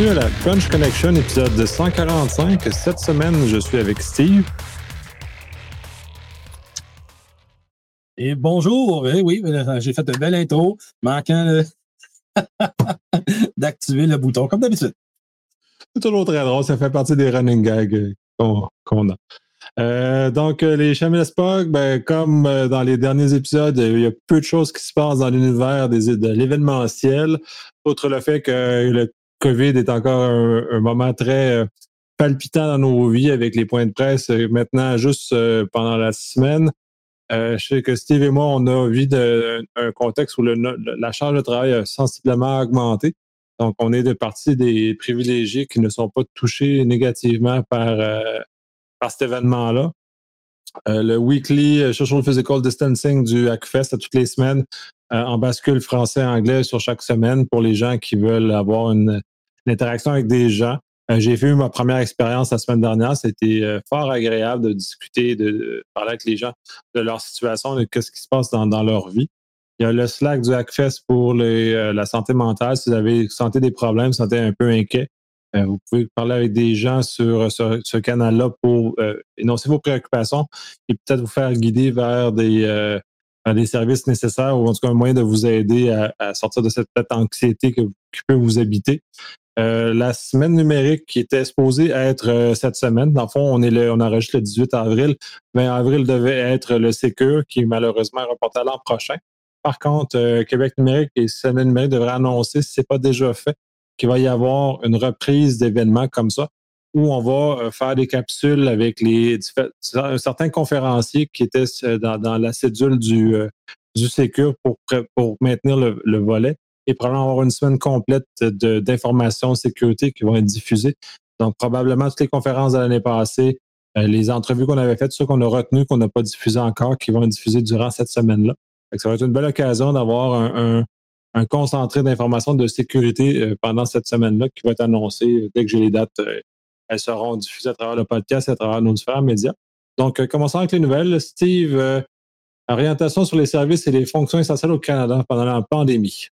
bienvenue à la Crunch Connection, épisode 145. Cette semaine, je suis avec Steve. Et bonjour, eh oui, j'ai fait une belle intro, manquant d'activer le bouton, comme d'habitude. C'est toujours très drôle, ça fait partie des running gags qu'on a. Euh, donc, euh, les Spock, ben, comme euh, dans les derniers épisodes, il y a peu de choses qui se passent dans l'univers de l'événementiel, outre le fait que le COVID est encore un, moment très palpitant dans nos vies avec les points de presse maintenant juste pendant la semaine. je sais que Steve et moi, on a vu un contexte où la charge de travail a sensiblement augmenté. Donc, on est de partie des privilégiés qui ne sont pas touchés négativement par par cet événement-là. Euh, le weekly euh, social physical distancing du Hackfest à toutes les semaines euh, en bascule français-anglais sur chaque semaine pour les gens qui veulent avoir une, interaction avec des gens. J'ai fait ma première expérience la semaine dernière. C'était fort agréable de discuter, de, parler avec les gens de leur situation, de ce qui se passe dans, leur vie. Il y a le Slack du Hackfest pour la santé mentale. Si vous avez senti des problèmes, sentez un peu inquiet, euh, vous pouvez parler avec des gens sur ce, canal-là pour euh, énoncer vos préoccupations et peut-être vous faire guider vers des, euh, services nécessaires ou en tout cas un moyen de vous aider à, sortir de cette anxiété qui peut vous habiter. La semaine numérique qui était supposée être cette semaine, dans le fond, on est le, enregistre le 18 avril. mais avril devait être le Secure qui est malheureusement reporté à l'an prochain. Par contre, Québec numérique et Semaine numérique devraient annoncer, si ce n'est pas déjà fait, qu'il va y avoir une reprise d'événements comme ça, où on va euh, faire des capsules avec les certains conférenciers qui étaient euh, dans, la cédule du, euh, du pour maintenir le, volet probablement avoir une semaine complète d'informations sécurité qui vont être diffusées. Donc, probablement toutes les conférences de l'année passée, les entrevues qu'on avait faites, ceux qu'on a retenues, qu'on n'a pas diffusées encore, qui vont être diffusées durant cette semaine-là. Ça va être une belle occasion d'avoir un, un concentré d'informations de sécurité euh, pendant cette semaine-là qui va être annoncé dès que j'ai les dates. Euh, elles seront diffusées à travers le podcast et à travers nos différents médias. Donc, euh, commençons avec les nouvelles. Steve, orientation sur les services et les fonctions essentielles au Canada pendant la pandémie.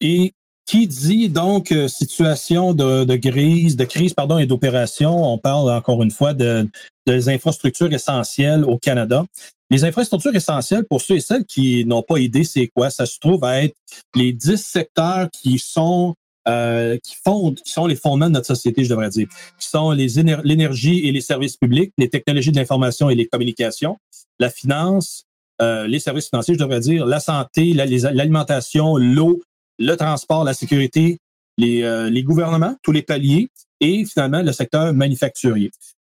Et qui dit donc situation de, de, crise, de crise pardon, et d'opération, on parle encore une fois de, des infrastructures essentielles au Canada. Les infrastructures essentielles, pour ceux et celles qui n'ont pas idée c'est quoi, ça se trouve à être les dix secteurs qui sont euh, qui qui sont les fondements de notre société, je devrais dire, qui sont l'énergie et les services publics, les technologies de l'information et les communications, la finance, euh, les services financiers, je devrais dire, la santé, l'alimentation, l'eau, le transport, la sécurité, les, euh, les gouvernements, tous les paliers, et finalement le secteur manufacturier.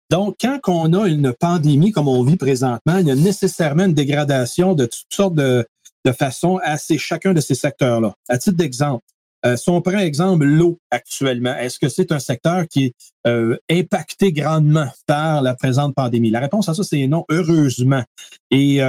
Donc, quand on a une pandémie comme on vit présentement, il y a nécessairement une dégradation de toutes sortes de, de façons à chacun de ces secteurs-là. À titre d'exemple, euh, si on prend exemple l'eau actuellement, est-ce que c'est un secteur qui est euh, impacté grandement par la présente pandémie? La réponse à ça, c'est non, heureusement. Et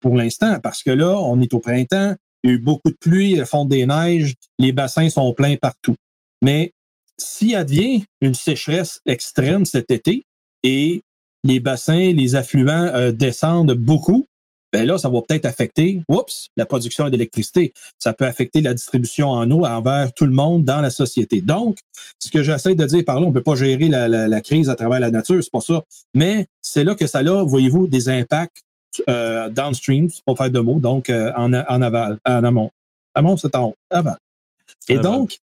pour l'instant, parce que là, on est au printemps, il y a eu beaucoup de pluie, il fond des neiges, les bassins sont pleins partout. Mais s'il advient une sécheresse extrême cet été, et les bassins, les affluents euh, descendent beaucoup, ben là, ça va peut-être affecter, oups, la production d'électricité. Ça peut affecter la distribution en eau envers tout le monde dans la société. Donc, ce que j'essaie de dire par là, on ne peut pas gérer la, crise à travers la nature, c'est pas ça. Mais c'est là que ça a, voyez-vous, des impacts euh, downstream, pour faire de mots, donc euh, en, en aval, en amont. Amont, c'est en haut, aval. Et donc,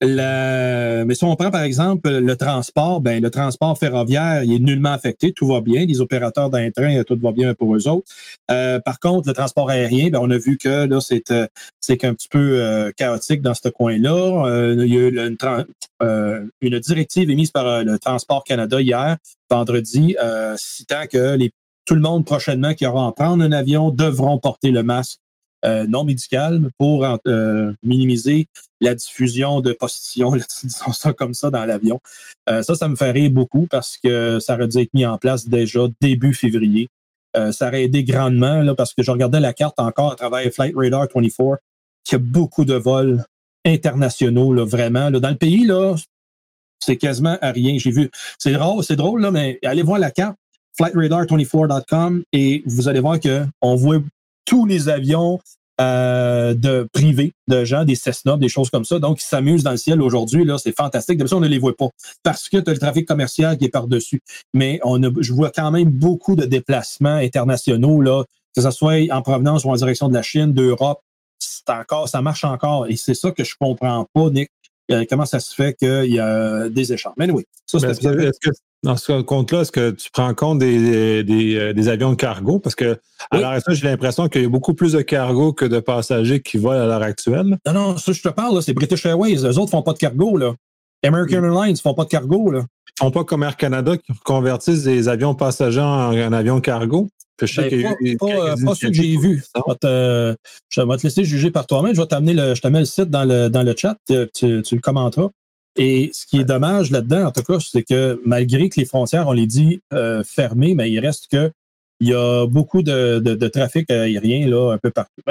mais si on prend par exemple le transport, ben le transport ferroviaire, il est nullement affecté, tout va bien. Les opérateurs d'un train, tout va bien pour eux autres. Euh, par contre, le transport aérien, ben, on a vu que là, c'est euh, c'est un petit peu euh, chaotique dans ce coin-là. il y a eu une, une, directive émise par le Transport Canada hier, vendredi, citant que les, tout le monde prochainement qui aura à prendre un avion devront porter le masque euh, non médicales pour euh, minimiser la diffusion de postillons, disons ça comme ça, dans l'avion. Euh, ça, ça me fait rire beaucoup parce que ça aurait dû être mis en place déjà début février. ça aurait aidé grandement là, parce que je regardais la carte encore à travers Flight Radar 24, qu'il y a beaucoup de vols internationaux, là, vraiment. Là. Dans le pays, là, c'est quasiment à rien. J'ai vu. C'est drôle, c'est drôle, là, mais allez voir la carte flightradar24.com et vous allez voir qu'on voit tous les avions euh, de privés, de gens, des Cessna, des choses comme ça. Donc, ils s'amusent dans le ciel aujourd'hui. Là, c'est fantastique. De ça, on ne les voit pas parce que tu as le trafic commercial qui est par-dessus. Mais on a, je vois quand même beaucoup de déplacements internationaux, là, que ce soit en provenance ou en direction de la Chine, d'Europe. C'est encore, ça marche encore. Et c'est ça que je comprends pas, Nick. Euh, comment ça se fait qu'il y a des échanges. Mais oui, ça, c'est dans ce compte-là, est-ce que tu prends compte des, des, euh, avions de cargo? Parce que à l'heure actuelle, j'ai l'impression qu'il y a beaucoup plus de cargo que de passagers qui volent à l'heure actuelle. Non, non, ça, je te parle, c'est British Airways. Eux autres font pas de cargo, là. American mm. Airlines font pas de cargo, là. Ils font pas comme Air Canada qui convertissent des avions passagers en, avions cargo. Je sais ben, pas, pas, pas que j'ai vu. Je vais, te, laisser juger par toi-même. Je vais t'amener le, je te mets le site dans le, dans le chat. Tu, tu le commenteras. Et ce qui est dommage là-dedans, en tout cas, c'est que malgré que les frontières, on les dit euh, fermées, mais il reste que il y a beaucoup de, de, trafic aérien là, un peu partout.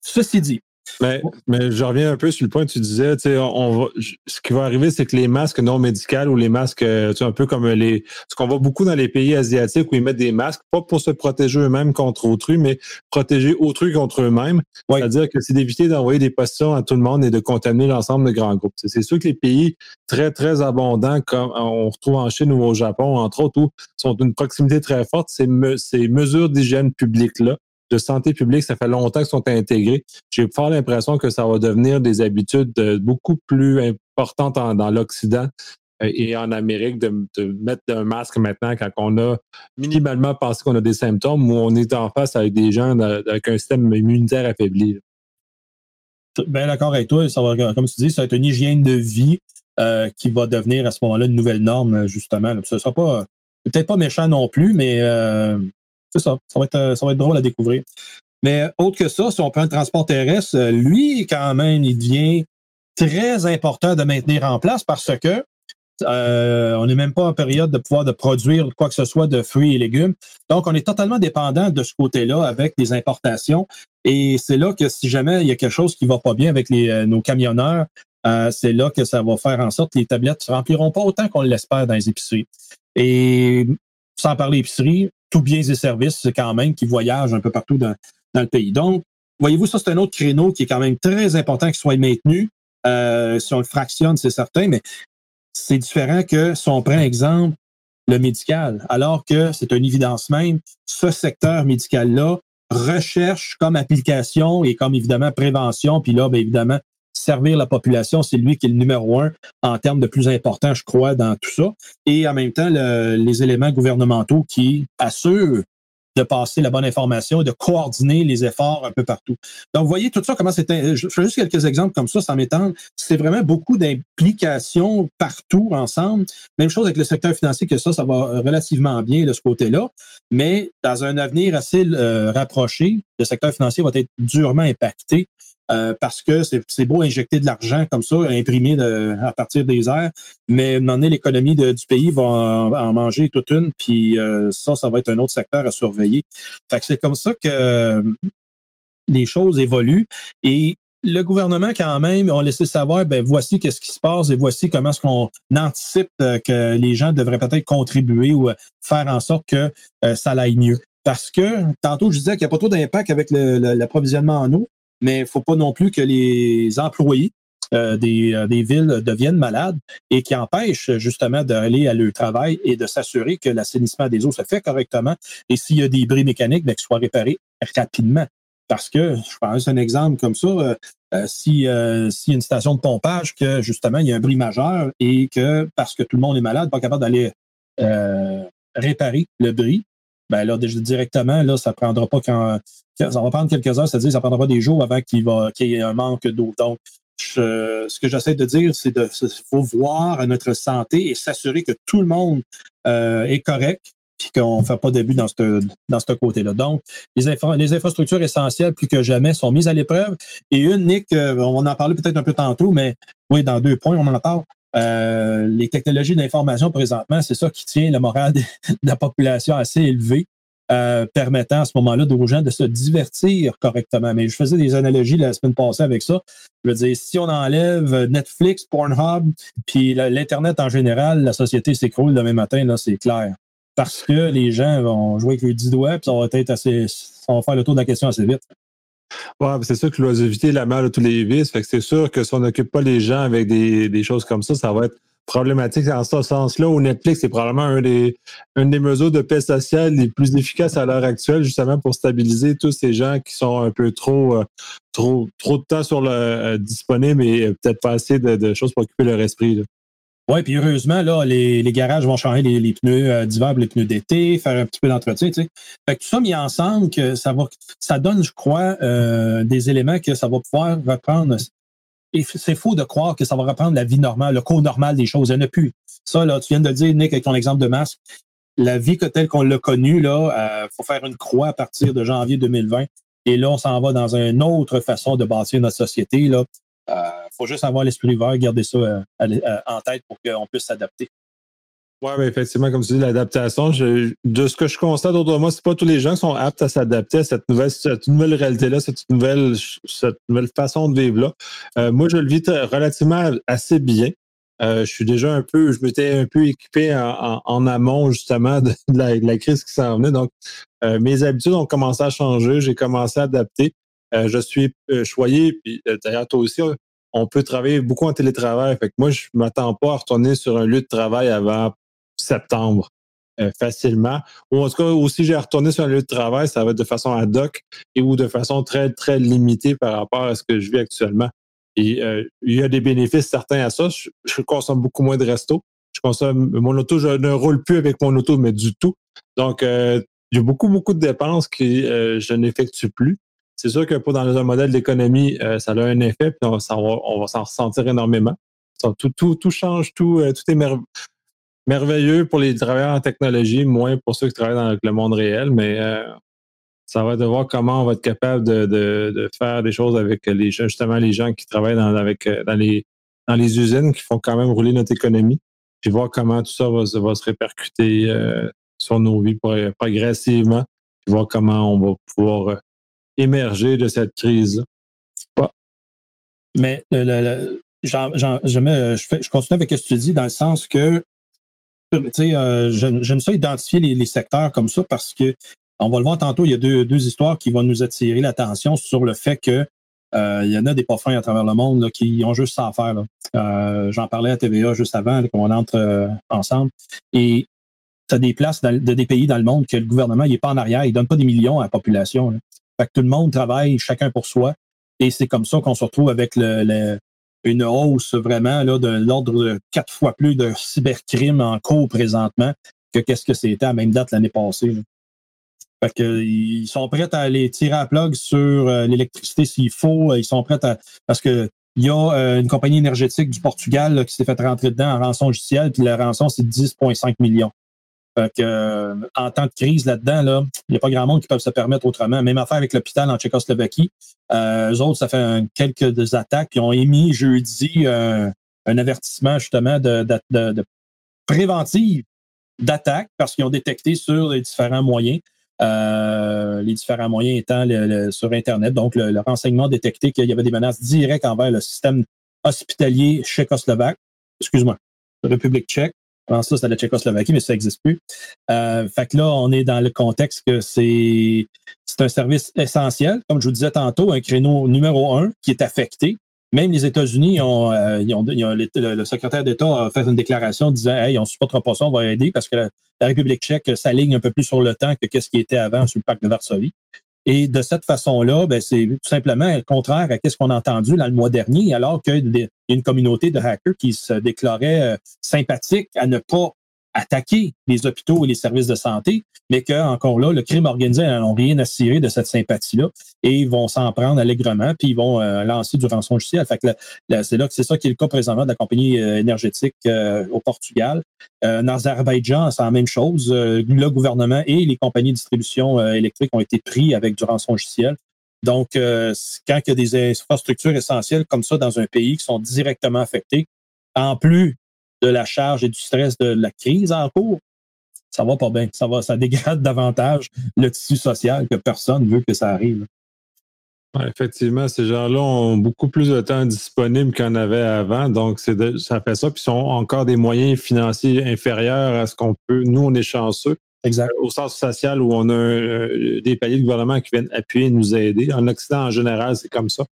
ceci dit, mais, mais je reviens un peu sur le point que tu disais, on, va, ce qui va arriver, c'est que les masques non médicaux ou les masques, euh, un peu comme les. Ce qu'on voit beaucoup dans les pays asiatiques où ils mettent des masques, pas pour se protéger eux-mêmes contre autrui, mais protéger autrui contre eux-mêmes. C'est-à-dire que c'est d'éviter d'envoyer des positions à tout le monde et de contaminer l'ensemble des grands groupes. C'est sûr que les pays très, très abondants, comme on retrouve en Chine ou au Japon, entre autres, où sont d'une proximité très forte, ces, ces mesures d'hygiène publique-là de santé publique, ça fait longtemps qu'ils sont intégrés. J'ai fort l'impression que ça va devenir des habitudes euh, beaucoup plus importantes dans l'Occident euh, et en Amérique de, mettre un masque maintenant quand on a minimalement pensé qu'on a des symptômes ou on est en face avec des gens avec un système immunitaire affaibli. Bien d'accord avec toi. Ça va, comme tu dis, ça va être une hygiène de vie euh, qui va devenir à ce moment-là une nouvelle norme, justement. Ce ne sera pas peut-être pas méchant non plus, mais ça. Ça va, être, euh, ça va être drôle à découvrir. Mais autre que ça, si on prend le transport terrestre, euh, lui, quand même, il devient très important de maintenir en place parce que euh, on n'est même pas en période de pouvoir de produire quoi que ce soit de fruits et légumes. Donc, on est totalement dépendant de ce côté-là avec les importations. Et c'est là que si jamais il y a quelque chose qui va pas bien avec nos camionneurs, c'est là que ça va faire en sorte que les tablettes ne se rempliront pas autant qu'on l'espère dans les épiceries. Et sans parler épicerie, tout biens et services quand même qui voyagent un peu partout dans, le pays. Donc, voyez-vous, ça, c'est un autre créneau qui est quand même très important qu'il soit maintenu. Euh, si on le fractionne, c'est certain, mais c'est différent que si on prend exemple le médical, alors que c'est une évidence même, ce secteur médical-là recherche comme application et comme évidemment prévention, puis là, bien évidemment, servir la population, c'est lui qui est le numéro un en termes de plus important, je crois, dans tout ça. Et en même temps, les éléments gouvernementaux qui assurent de passer la bonne information et de coordonner les efforts un peu partout. Donc, vous voyez tout ça, comment c'était. Je fais juste quelques exemples comme ça, sans m'étendre. C'est vraiment beaucoup d'implications partout ensemble. Même chose avec le secteur financier, que ça, ça va relativement bien de ce côté-là. Mais dans un avenir assez euh, rapproché, le secteur financier va être durement impacté euh, parce que c'est beau injecter de l'argent comme ça, imprimer de, à partir des airs, mais à un moment donné, l'économie du pays va en, manger toute une, puis euh, ça, ça va être un autre secteur à surveiller. Fait que c'est comme ça que euh, les choses évoluent et le gouvernement, quand même, a laissé savoir, ben voici qu'est-ce qui se passe et voici comment est-ce qu'on anticipe que les gens devraient peut-être contribuer ou faire en sorte que ça aille mieux. Parce que, tantôt, je disais qu'il n'y a pas trop d'impact avec l'approvisionnement en eau, mais il ne faut pas non plus que les employés euh, des, euh, des, villes deviennent malades et qui empêchent justement d'aller à leur travail et de s'assurer que l'assainissement des eaux se fait correctement et s'il y a des bris mécaniques, ben, qu'ils soient réparés rapidement. Parce que, je pense un exemple comme ça, euh, euh si, si y a une station de pompage, que justement, il y a un bris majeur et que parce que tout le monde est malade, pas capable d'aller réparer le bris, ben là, directement, là, ça prendra pas quand. Ça va prendre quelques heures, c'est-à-dire ça prendra pas des jours avant qu'il va qu'il y ait un manque d'eau. Donc, ce que j'essaie de dire, c'est de faut voir à notre santé et s'assurer que tout le monde euh, est correct puis qu'on ne fait pas d'abus dans ce dans ce côté-là. Donc, les, les, infrastructures essentielles, plus que jamais, sont mises à l'épreuve. Et une, Nick, euh, on en parlait peut-être un peu tantôt, mais oui, dans deux points, on en parle. Euh, les technologies d'information présentement, c'est ça qui tient le moral de, la population assez élevé, euh, permettant à ce moment-là aux gens de se divertir correctement. Mais je faisais des analogies la semaine passée avec ça. Je veux dire, si on enlève Netflix, Pornhub, puis l'Internet en général, la société s'écroule demain matin, là, c'est clair. Parce que les gens vont jouer avec les 10 doigts, puis ça va être assez. Ça va faire le tour de la question assez vite. Ouais, c'est sûr que l'oisiveté est la mère de tous les vices. C'est sûr que si on n'occupe pas les gens avec des, choses comme ça, ça va être problématique dans ce sens-là, où Netflix est probablement un des, une des mesures de paix sociale les plus efficaces à l'heure actuelle, justement pour stabiliser tous ces gens qui sont un peu trop, euh, de temps sur le euh, disponible et euh, peut-être pas assez de, choses pour occuper leur esprit. Oui, puis heureusement, là, les, les, garages vont changer les, les pneus d'hiver les pneus d'été, faire un petit peu d'entretien. Tu sais. Fait que tout ça mis ensemble, que ça va ça donne, je crois, des éléments que ça va pouvoir reprendre et c'est faux de croire que ça va reprendre la vie normale, le cours normal des choses. Il n'y plus. Ça, là, tu viens de le dire, Nick, avec ton exemple de masque. La vie telle qu'on l'a connue, là, euh, faut faire une croix à partir de janvier 2020. Et là, on s'en va dans une autre façon de bâtir notre société. Il euh, faut juste avoir l'esprit ouvert, garder ça euh, en tête pour qu'on puisse s'adapter. Oui, mais effectivement, comme tu dis, l'adaptation, de ce que je constate autour de moi, c'est pas tous les gens qui sont aptes à s'adapter à cette nouvelle, cette nouvelle réalité-là, cette nouvelle, nouvelle façon de vivre-là. Euh, moi, je le vis relativement assez bien. Euh, je suis déjà un peu, je m'étais un peu équipé en, amont justement de, la, crise qui s'en venait. Donc, euh, mes habitudes ont commencé à changer, j'ai commencé à adapter. Je suis choyé, puis d'ailleurs toi aussi, on peut travailler beaucoup en télétravail. Fait que moi, je m'attends pas à retourner sur un lieu de travail avant septembre euh, facilement. Ou en tout cas, aussi, j'ai retourné sur un lieu de travail, ça va être de façon ad hoc et ou de façon très, très limitée par rapport à ce que je vis actuellement. Et euh, il y a des bénéfices certains à ça. Je, consomme beaucoup moins de resto. Je consomme mon auto, je ne roule plus avec mon auto, mais du tout. Donc, euh, il y a beaucoup, beaucoup de dépenses que je n'effectue plus. C'est sûr que pour dans un modèle d'économie, ça a un effet, puis on, va, s'en ressentir énormément. Tout, tout, tout change, tout, tout est merveilleux pour les travailleurs en technologie, moins pour ceux qui travaillent dans le monde réel, mais euh, ça va être de voir comment on va être capable de, faire des choses avec les justement les gens qui travaillent dans, avec, euh, dans, les, dans les usines qui font quand même rouler notre économie, puis voir comment tout ça va, se répercuter euh, sur nos vies progressivement, puis voir comment on va pouvoir émerger de cette crise. Mais je, je continue avec ce que tu dis dans le sens que euh, j'aime ça identifier les, secteurs comme ça parce que on va le voir tantôt, il y a deux, deux histoires qui vont nous attirer l'attention sur le fait que euh, il y en a des parfums à travers le monde qui ont juste ça à faire. Euh, j'en parlais à TVA juste avant qu'on entre ensemble. Et tu as des places de des pays dans le monde que le gouvernement il est pas en arrière, il donne pas des millions à la population. Fait que tout le monde travaille chacun pour soi. Et c'est comme ça qu'on se retrouve avec le, une hausse vraiment là, de l'ordre de quatre fois plus de cybercrimes en cours présentement que qu'est-ce que c'était à même date l'année passée. Fait que, ils sont prêts à aller tirer à plug sur euh, l'électricité s'il faut. Ils sont prêts à. Parce que il y a euh, une compagnie énergétique du Portugal qui s'est fait rentrer dedans en rançon logicielle, puis la rançon, c'est 10,5 millions. Euh, en temps de crise là-dedans, là, il n'y a pas grand monde qui peut se permettre autrement. Même affaire avec l'hôpital en Tchécoslovaquie. Euh, eux autres, ça fait quelques attaques. Ils ont émis jeudi euh, un avertissement justement de, préventive d'attaque parce qu'ils ont détecté sur les différents moyens. les différents moyens étant sur Internet. Donc, le, le renseignement détecté qu'il y avait des menaces directes envers le système hospitalier tchécoslovaque, excuse-moi, République tchèque, avant ça, c'était la Tchécoslovaquie, mais ça n'existe plus. Euh, fait que là, on est dans le contexte que c'est c'est un service essentiel. Comme je vous disais tantôt, un créneau numéro un qui est affecté. Même les États-Unis ont, euh, ont, le, secrétaire d'État a fait une déclaration disant Hey, on ne supportera pas ça, on va aider parce que la, République tchèque s'aligne un peu plus sur le temps que qu'est-ce qui était avant sur le pacte de Varsovie. Et de cette façon-là, ben, c'est tout simplement contraire à ce qu'on a entendu le mois dernier, alors qu'il y a une communauté de hackers qui se déclarait euh, sympathique à ne pas attaquer les hôpitaux et les services de santé, mais que encore là, le crime organisé n'a rien à cirer de cette sympathie-là et ils vont s'en prendre allègrement, puis ils vont euh, lancer du rançon logiciel. Fait c'est là que c'est ça qui est le cas présentement de la compagnie euh, énergétique euh, au Portugal. en Azerbaïdjan, c'est la même chose. le gouvernement et les compagnies de distribution électrique ont été pris avec du rançon logiciel. Donc, quand il y a des infrastructures essentielles comme ça dans un pays qui sont directement affectées, en plus de la charge et du stress de la crise en cours, ça va pas bien. Ça va, ça dégrade davantage le tissu social que personne veut que ça arrive. effectivement, ces gens-là ont beaucoup plus de temps disponible qu'en avait avant. Donc, ça fait ça. Puis, ils ont encore des moyens financiers inférieurs à ce qu'on peut. Nous, on est chanceux. exact. au sens social où on a des paliers de gouvernement qui viennent appuyer et nous aider. En Occident, en général, c'est comme ça.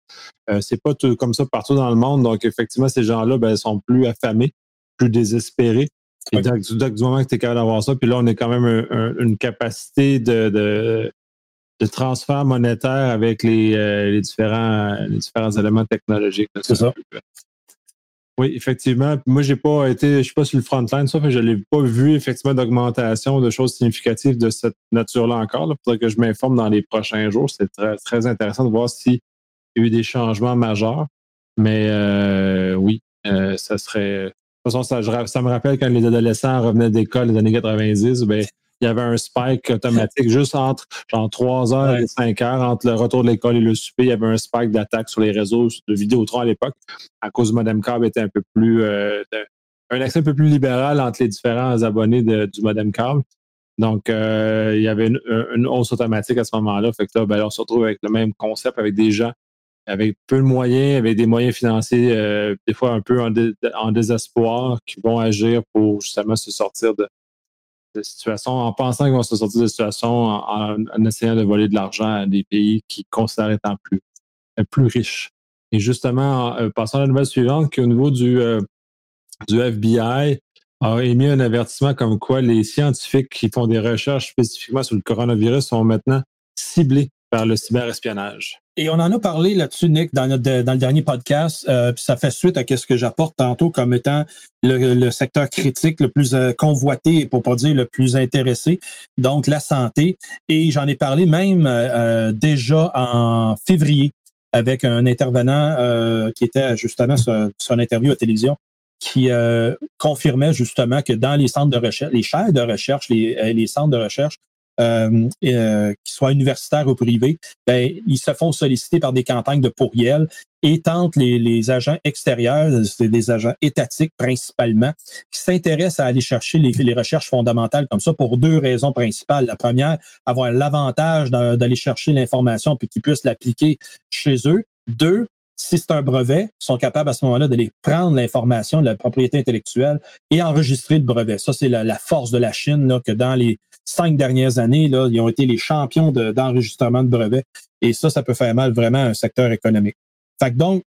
c'est pas tout comme ça partout dans le monde. Donc, effectivement, ces gens-là ben, sont plus affamés, plus. Et donc, du, moment que tu es capable d'avoir ça, puis là, on est quand même une capacité de, de, transfert monétaire avec les, les, différents, les différents éléments technologiques. C'est ça. Oui, effectivement. Moi, j'ai pas été, je suis pas sur le front-line, ça, je l'ai pas vu effectivement d'augmentation de choses significatives de cette nature-là encore. Il faudrait que je m'informe dans les prochains jours. C'est très, très intéressant de voir s'il y a eu des changements majeurs. Mais euh, oui, euh, ça serait. De toute façon, ça, ça, me rappelle quand les adolescents revenaient d'école les années 90, ben, il y avait un spike automatique juste entre genre 3 heures et 5 heures entre le retour de l'école et le souper. Il y avait un spike d'attaque sur les réseaux de Vidéotron à l'époque à cause du modem câble était un peu plus euh, un accès un peu plus libéral entre les différents abonnés du modem câble. Donc, euh, il y avait une, hausse automatique à ce moment-là. Fait que là, ben, on se retrouve avec le même concept, avec des gens avec peu de moyens, avec des moyens financiers, euh, des fois un peu en, désespoir, qui vont agir pour justement se sortir de, de situation en pensant qu'ils vont se sortir de situation en, essayant de voler de l'argent à des pays qui considèrent étant plus, euh, plus riches. Et justement, en, euh, passant à la nouvelle suivante, qu'au niveau du, du FBI, a émis un avertissement comme quoi les scientifiques qui font des recherches spécifiquement sur le coronavirus sont maintenant ciblés par le cyberespionnage. Et on en a parlé là-dessus, Nick, dans, dans le dernier podcast. Euh, puis ça fait suite à ce que j'apporte tantôt comme étant le, secteur critique le plus euh, convoité, pour pas dire le plus intéressé, donc la santé. Et j'en ai parlé même euh, déjà en février avec un intervenant qui était justement sur, son interview à télévision qui confirmait justement que dans les centres de recherche, les chaires de recherche, les centres de recherche euh, euh, qu'ils soient universitaires ou privés, ben, ils se font solliciter par des campagnes de pourriel et tentent les, les agents extérieurs, c'est des agents étatiques principalement, qui s'intéressent à aller chercher les, les, recherches fondamentales comme ça pour deux raisons principales. La première, avoir l'avantage d'aller chercher l'information puis qu'ils puissent l'appliquer chez eux. Deux, si c'est un brevet, sont capables à ce moment-là d'aller prendre l'information de la propriété intellectuelle et enregistrer le brevet. Ça, c'est la, force de la Chine, là, que dans les cinq dernières années, là, ils ont été les champions d'enregistrement de, brevets. Et ça, ça peut faire mal vraiment à un secteur économique. Fait que donc,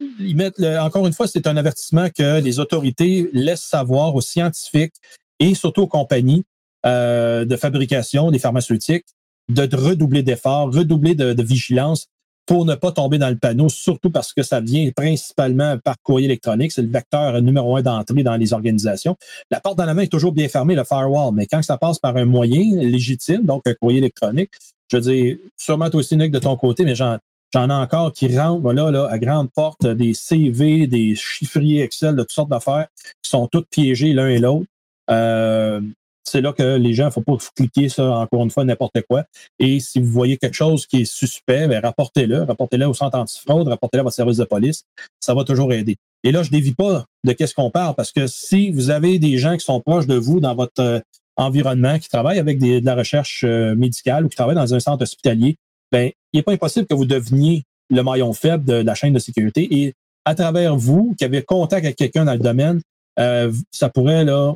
ils mettent encore une fois, c'est un avertissement que les autorités laissent savoir aux scientifiques et surtout aux compagnies euh, de fabrication des pharmaceutiques de, redoubler d'efforts, redoubler de vigilance pour ne pas tomber dans le panneau, surtout parce que ça vient principalement par courrier électronique. C'est le vecteur numéro un d'entrée dans les organisations. La porte dans la main est toujours bien fermée, le firewall, mais quand ça passe par un moyen légitime, donc un courrier électronique, je veux dire, sûrement toi aussi, Nick, de ton côté, mais j'en, j'en ai encore qui rentrent voilà, là, à grande porte des CV, des chiffriers Excel de toutes sortes d'affaires qui sont toutes piégés l'un et l'autre. Euh, c'est là que les gens, il ne faut pas cliquer ça encore une fois n'importe quoi. Et si vous voyez quelque chose qui est suspect, ben, rapportez-le, rapportez-le au centre antifraude, rapportez-le à votre service de police. Ça va toujours aider. Et là, je ne dévie pas de qu'est-ce qu'on parle parce que si vous avez des gens qui sont proches de vous dans votre euh, environnement, qui travaillent avec de la recherche euh, médicale ou qui travaillent dans un centre hospitalier, ben, il n'est pas impossible que vous deveniez le maillon faible de, la chaîne de sécurité et à travers vous, qui avez contact avec quelqu'un dans le domaine, euh, ça pourrait là,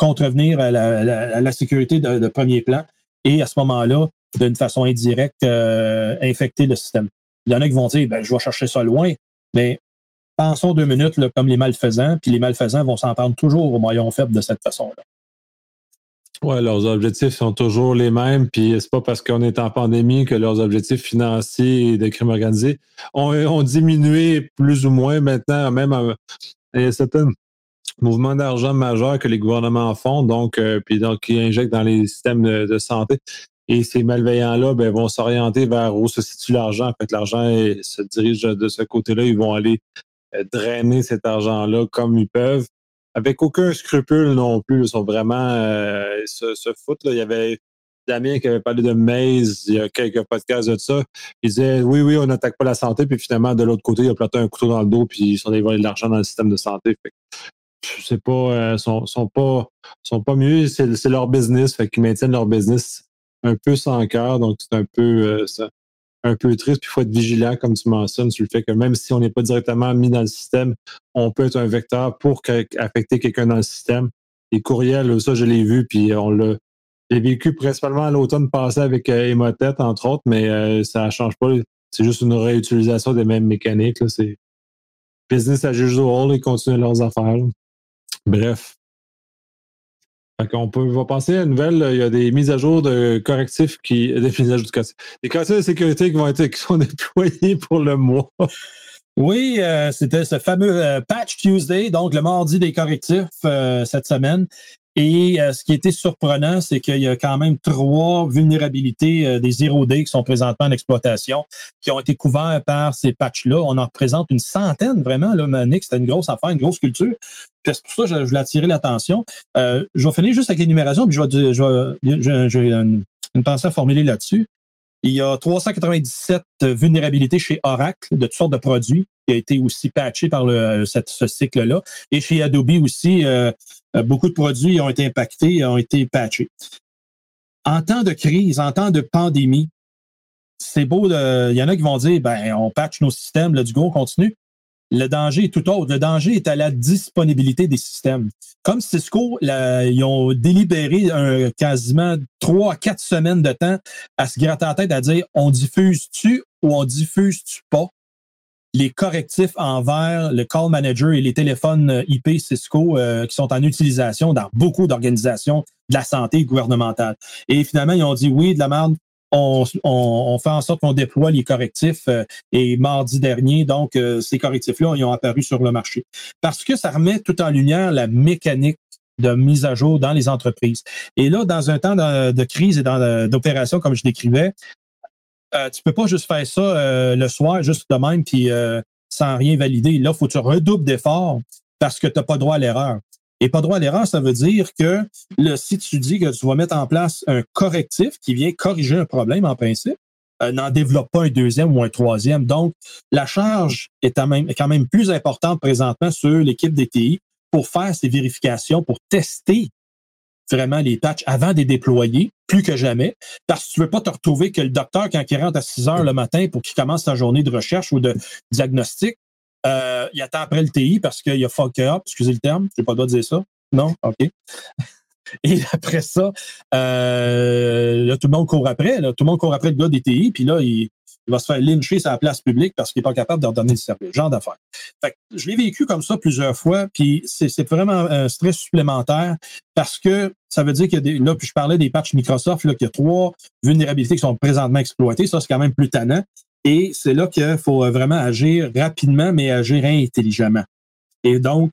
contrevenir à la, sécurité de, premier plan et à ce moment-là, d'une façon indirecte, euh, infecter le système. Il y en a qui vont dire, ben, je vais chercher ça loin, mais pensons deux minutes comme les malfaisants, puis les malfaisants vont s'en prendre toujours au maillon faible de cette façon-là. Oui, leurs objectifs sont toujours les mêmes, puis c'est pas parce qu'on est en pandémie que leurs objectifs financiers et de crime organisé ont, diminué plus ou moins maintenant, même à, à certaines mouvement d'argent majeur que les gouvernements font, donc, euh, puis donc, qui injectent dans les systèmes de, santé. Et ces malveillants-là ben, vont s'orienter vers où se situe l'argent. En fait, l'argent se dirige de ce côté-là. Ils vont aller euh, drainer cet argent-là comme ils peuvent, avec aucun scrupule non plus. Ils sont vraiment euh, se, foutent. Là. Il y avait Damien qui avait parlé de Maze il y a quelques podcasts de ça. Il disait oui, oui, on n'attaque pas la santé, puis finalement, de l'autre côté, il a planté un couteau dans le dos, puis ils sont allés voler de l'argent dans le système de santé. C'est pas, euh, sont, sont, pas, sont pas mieux, c'est leur business, fait qu'ils maintiennent leur business un peu sans cœur, donc c'est un peu, euh, un peu triste. Puis il faut être vigilant, comme tu mentionnes, sur le fait que même si on n'est pas directement mis dans le système, on peut être un vecteur pour affecter quelqu'un dans le système. Les courriels, ça, je l'ai vu, puis on l'a J'ai vécu principalement à l'automne passé avec Emotet, entre autres, mais ça ne change pas. C'est juste une réutilisation des mêmes mécaniques. C'est business as usual, ils continuent leurs affaires. Bref. on peut va passer à une nouvelle. Il y a des mises à jour de correctifs qui. Des mises à jour de correctifs. Des correctifs de sécurité qui vont être qui sont déployés pour le mois. Oui, euh, c'était ce fameux euh, Patch Tuesday, donc le mardi des correctifs euh, cette semaine. Et ce qui était surprenant, c'est qu'il y a quand même trois vulnérabilités des 0D qui sont présentement en exploitation, qui ont été couverts par ces patchs-là. On en représente une centaine, vraiment. Là, Nick, c'était une grosse affaire, une grosse culture. C'est pour ça que je, voulais attirer l'attention. je vais finir juste avec l'énumération, puis je vais, je, je, une, une pensée à formuler là-dessus. Il y a 397 vulnérabilités chez Oracle de toutes sortes de produits qui a été aussi patché par le, ce cycle-là. Et chez Adobe aussi, euh, euh, beaucoup de produits ont été impactés ont été patchés. En temps de crise, en temps de pandémie, c'est beau. Il y en a qui vont dire, ben, on patch nos systèmes, du go, on continue. Le danger est tout autre. Le danger est à la disponibilité des systèmes. Comme Cisco, ils ont délibéré un, quasiment trois à quatre semaines de temps à se gratter la tête à dire on diffuse-tu ou on diffuse-tu pas les correctifs envers le call manager et les téléphones IP Cisco euh, qui sont en utilisation dans beaucoup d'organisations de la santé gouvernementale. Et finalement, ils ont dit oui, de la merde, on, fait en sorte qu'on déploie les correctifs euh, et mardi dernier, donc euh, ces correctifs-là, ils ont apparu sur le marché. Parce que ça remet tout en lumière la mécanique de mise à jour dans les entreprises. Et là, dans un temps de, crise et d'opération, comme je décrivais, euh, tu peux pas juste faire ça euh, le soir, juste de même, puis sans rien valider. Là, faut que tu redoubles d'efforts parce que tu n'as pas droit à l'erreur. Et pas droit à l'erreur, ça veut dire que le, si tu dis que tu vas mettre en place un correctif qui vient corriger un problème en principe, euh, n'en développe pas un deuxième ou un troisième. Donc, la charge est quand même, plus importante présentement sur l'équipe DTI pour faire ces vérifications, pour tester vraiment les patchs avant de les déployer, plus que jamais, parce que tu veux pas te retrouver que le docteur, quand il rentre à 6 heures le matin pour qu'il commence sa journée de recherche ou de diagnostic, euh, il attend après le TI parce qu'il a fuck up, excusez le terme, je n'ai pas le droit de dire ça. Non? OK. Et après ça, euh, tout le monde court après. Tout le monde court après le gars des TI, puis là, il, va se faire lyncher sur la place publique parce qu'il n'est pas capable de redonner le service. Genre d'affaires. Je l'ai vécu comme ça plusieurs fois, puis c'est vraiment un stress supplémentaire parce que ça veut dire que là, puis je parlais des patchs Microsoft, là, qu'il y a trois vulnérabilités qui sont présentement exploitées. Ça, c'est quand même plus tannant. Et c'est là qu'il faut vraiment agir rapidement, mais agir intelligemment. Et donc,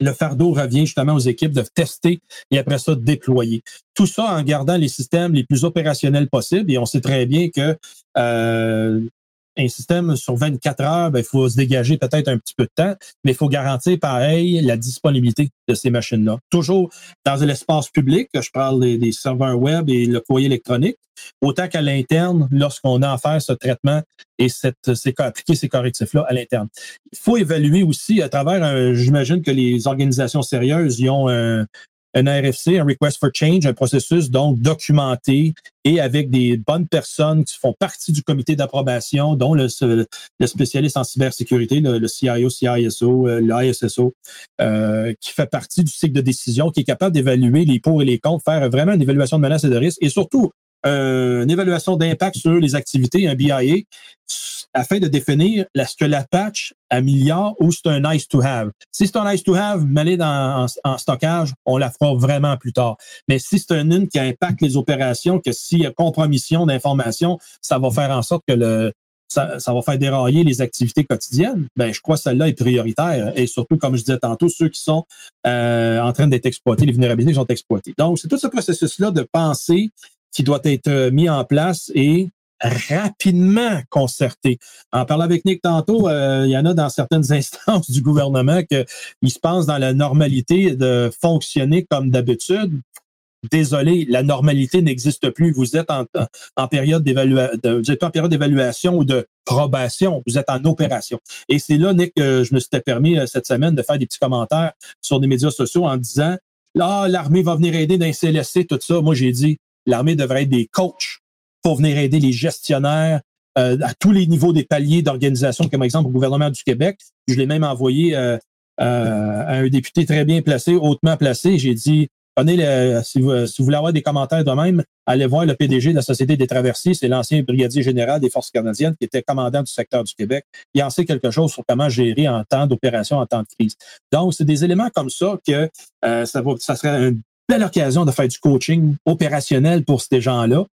le fardeau revient justement aux équipes de tester et après ça, de déployer. Tout ça en gardant les systèmes les plus opérationnels possibles. Et on sait très bien que euh, un système sur 24 heures, ben, il faut se dégager peut-être un petit peu de temps, mais il faut garantir pareil la disponibilité de ces machines-là. Toujours dans l'espace public, je parle des, serveurs web et le courrier électronique, autant qu'à l'interne, lorsqu'on a à faire ce traitement et cette, ces, appliquer ces correctifs-là à l'interne. Il faut évaluer aussi à travers, j'imagine que les organisations sérieuses, ils ont un, un RFC, un Request for Change, un processus donc documenté et avec des bonnes personnes qui font partie du comité d'approbation, dont le, le, spécialiste en cybersécurité, le, CIO, CISO, euh, l'ISSO, euh, qui fait partie du cycle de décision, qui est capable d'évaluer les pour et les contre, faire vraiment une évaluation de menaces et de risques et surtout euh, une évaluation d'impact sur les activités, un BIA, afin de définir est-ce que la patch améliore ou c'est un nice to have. Si c'est un nice to have, mêlé dans, en, stockage, on la fera vraiment plus tard. Mais si c'est un une qui impacte les opérations, que s'il y a compromission d'informations, ça va faire en sorte que le, ça, va faire dérailler les activités quotidiennes, ben, je crois que celle-là est prioritaire. Et surtout, comme je disais tantôt, ceux qui sont euh, en train d'être exploités, les vulnérabilités sont exploitées. Donc, c'est tout ce processus-là de pensée qui doit être mis en place et rapidement concerté. En parlant avec Nick tantôt, euh, il y en a dans certaines instances du gouvernement qu'ils se pensent dans la normalité de fonctionner comme d'habitude. Désolé, la normalité n'existe plus. Vous êtes en, période d'évaluation, en période d'évaluation ou de probation. Vous êtes en opération. Et c'est là, Nick, que je me suis permis euh, cette semaine de faire des petits commentaires sur des médias sociaux en disant, là, l'armée va venir aider dans les CLSC, tout ça. Moi, j'ai dit, l'armée devrait être des coachs pour venir aider les gestionnaires euh, à tous les niveaux des paliers d'organisation, comme exemple au gouvernement du Québec. Je l'ai même envoyé euh, euh, à un député très bien placé, hautement placé. J'ai dit, Prenez si, vous, voulez avoir des commentaires de même, allez voir le PDG de la Société des traversiers, c'est l'ancien brigadier général des forces canadiennes qui était commandant du secteur du Québec. Il en sait quelque chose sur comment gérer en temps d'opération, en temps de crise. Donc, c'est des éléments comme ça que euh, ça, ça serait une belle occasion de faire du coaching opérationnel pour ces gens-là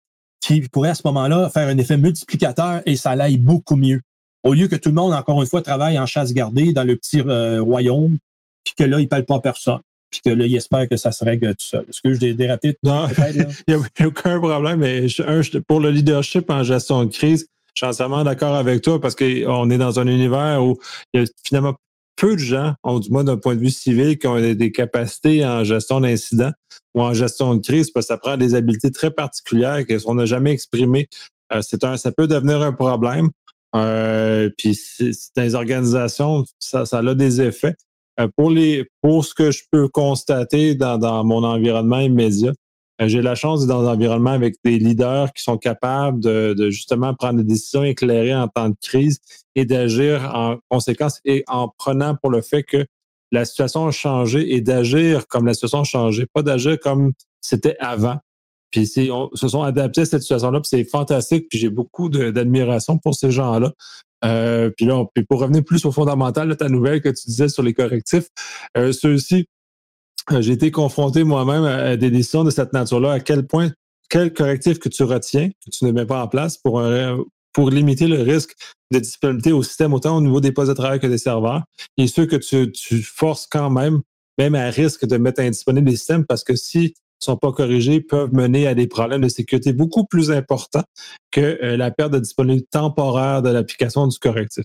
qui pourraient à ce moment-là faire un effet multiplicateur et ça l'aille beaucoup mieux. Au lieu que tout le monde, encore une fois, travaille en chasse gardée dans le petit euh, royaume, puis que là, il ne parle pas personne puis que là, il espère que ça se règle tout seul. Est-ce que je dérapé? Non, il n'y a, aucun problème. Mais pour le leadership en gestion de crise, je suis entièrement d'accord avec toi parce qu'on est dans un univers où il y a finalement peu de gens, du moins d'un point de vue civil, qui ont des capacités en gestion d'incidents ou en gestion de crise, parce que ça prend des habiletés très particulières qu'on n'a jamais exprimées. Euh, c'est un, ça peut devenir un problème. Euh, puis dans les organisations, ça, ça a des effets. Euh, pour, les, pour ce que je peux constater dans, mon environnement immédiat, j'ai la chance d'être dans un environnement avec des leaders qui sont capables de, justement prendre des décisions éclairées en temps de crise et d'agir en conséquence et en prenant pour le fait que la situation a changé et d'agir comme la situation a changé, pas d'agir comme c'était avant. Puis on se sont adaptés à cette situation-là, puis c'est fantastique, puis j'ai beaucoup d'admiration pour ces gens-là. Euh, puis là, pour revenir plus au fondamental de ta nouvelle que tu disais sur les correctifs, euh, ceux-ci, j'ai été confronté moi-même à, des décisions de cette nature-là. À quel point, quel correctif que tu retiens, que tu ne mets pas en place pour, pour limiter le risque de disponibilité au système, autant au niveau des postes de travail que des serveurs, et ceux que tu, forces quand même, même à risque de mettre indisponible les systèmes, parce que si sont pas corrigés peuvent mener à des problèmes de sécurité beaucoup plus importants que euh, la perte de disponibilité temporaire de l'application du correctif.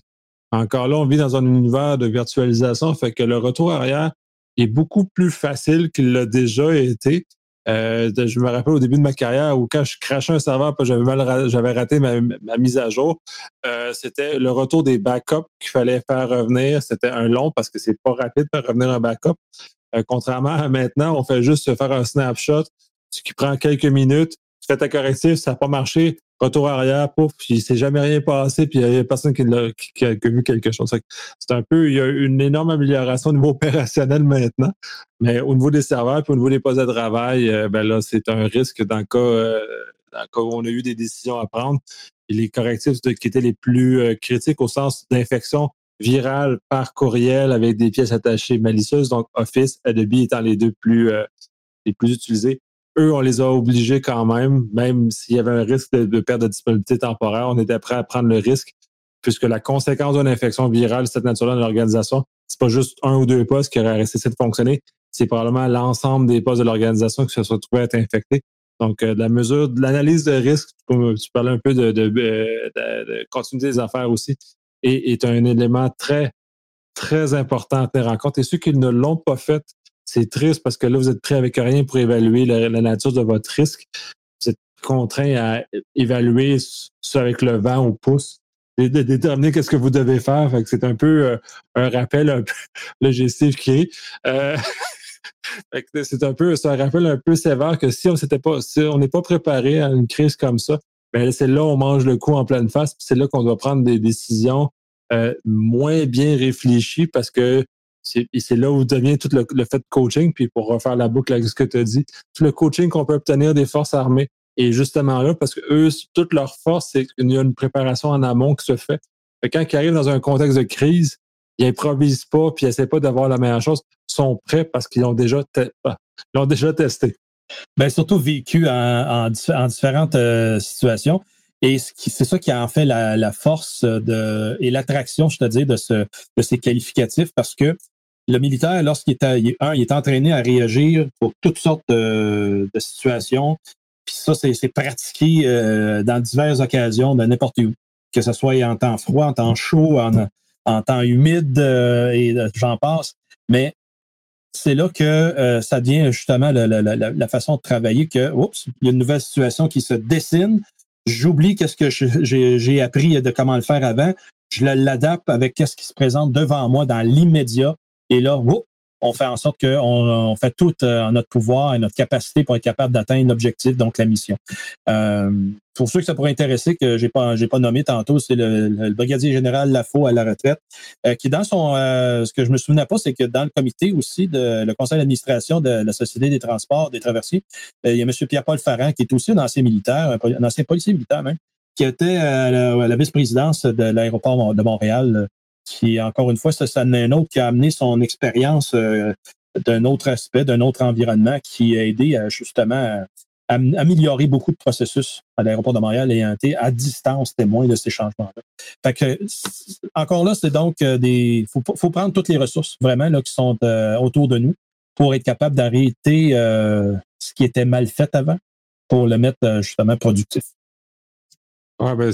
Encore là, on vit dans un univers de virtualisation, fait que le retour arrière est beaucoup plus facile qu'il l'a déjà été. Euh, je me rappelle au début de ma carrière où quand je crachais un serveur, j'avais mal, j'avais raté ma, mise à jour, euh, c'était le retour des backups qu'il fallait faire revenir. C'était un long parce que c'est pas rapide de faire revenir un backup. Euh, contrairement à maintenant, on fait juste faire un snapshot, ce qui prend quelques minutes. Tu fais ta correctif, ça n'a pas marché, retour arrière, pouf, il s'est jamais rien passé, puis il n'y a personne qui, a, vu quelque chose. C'est un peu, il y a une énorme amélioration au niveau opérationnel maintenant, mais au niveau des serveurs, puis au niveau des postes de travail, euh, ben là, c'est un risque dans le cas, euh, dans le cas où on a eu des décisions à prendre. Les correctifs qui étaient les plus critiques au sens d'infection viral par courriel avec des pièces attachées malicieuses, donc Office, Adobe étant les deux plus, euh, les plus utilisés. Eux, on les a obligés quand même, même s'il y avait un risque de, perte de disponibilité temporaire, on était prêt à prendre le risque, puisque la conséquence d'une infection virale de cette nature-là dans l'organisation, c'est pas juste un ou deux postes qui auraient cessé de fonctionner, c'est probablement l'ensemble des postes de l'organisation qui se sont retrouvés à être infectés. Donc, euh, la mesure de l'analyse de risque, tu parlais un peu de, de, de, de continuité des affaires aussi, est un élément très, très important à tenir en compte. Et ceux qui ne l'ont pas fait, c'est triste parce que là, vous êtes prêt avec rien pour évaluer la, nature de votre risque. Vous êtes contraint à évaluer ça avec le vent au pouce de déterminer qu'est-ce que vous devez faire. c'est un peu euh, un rappel, un peu, le gestif qui euh, c'est un peu, un rappel un peu sévère que si on s'était pas, si on n'est pas préparé à une crise comme ça, ben c'est là on mange le coup en pleine face, c'est là qu'on doit prendre des décisions euh, moins bien réfléchies parce que c'est là où devient tout le, fait de coaching, puis pour refaire la boucle avec ce que tu as dit, tout le coaching qu'on peut obtenir des forces armées est justement là parce que eux, toute leur force, c'est qu'il y a une préparation en amont qui se fait. quand ils arrivent dans un contexte de crise, ils improvisent pas, puis ils essaient pas d'avoir la meilleure chose, ils sont prêts parce qu'ils l'ont déjà, déjà testé. Bien, surtout vécu en, différentes euh, situations. Et c'est ça qui en fait la, force de, et l'attraction, je te dis, de, de ces qualificatifs parce que le militaire, lorsqu'il est, un, il est entraîné à réagir pour toutes sortes de, situations. Puis ça, c'est pratiqué euh, dans diverses occasions, de n'importe où. Que ce soit en temps froid, en temps chaud, en, temps humide, euh, et j'en passe. Mais c'est là que euh, ça devient justement la, façon de travailler que, oups, il y a une nouvelle situation qui se dessine. J'oublie qu'est-ce que j'ai appris de comment le faire avant. Je l'adapte avec qu'est-ce qui se présente devant moi dans l'immédiat. Et là, on fait en sorte qu'on on fait tout en notre pouvoir et notre capacité pour être capable d'atteindre l'objectif, donc la mission. pour ceux que ça pourrait intéresser, que j'ai pas pas nommé tantôt, c'est le, brigadier général Lafaux à la retraite, qui dans son ce que je me souvenais pas, c'est que dans le comité aussi de le conseil d'administration de la Société des transports des traversiers, il y a M. Pierre-Paul Farran, qui est aussi un ancien militaire, un ancien policier militaire même, qui était à la, vice-présidence de l'aéroport de Montréal, qui, encore une fois, c'est un autre qui a amené son expérience euh, d'un autre aspect, d'un autre environnement, qui a aidé à, justement à, améliorer beaucoup de processus à l'aéroport de Montréal été à distance témoin de ces changements-là. Fait que, encore là, c'est donc euh, des. Faut, faut prendre toutes les ressources vraiment là, qui sont euh, autour de nous pour être capable d'arrêter ce qui était mal fait avant pour le mettre justement productif. Oui, ben,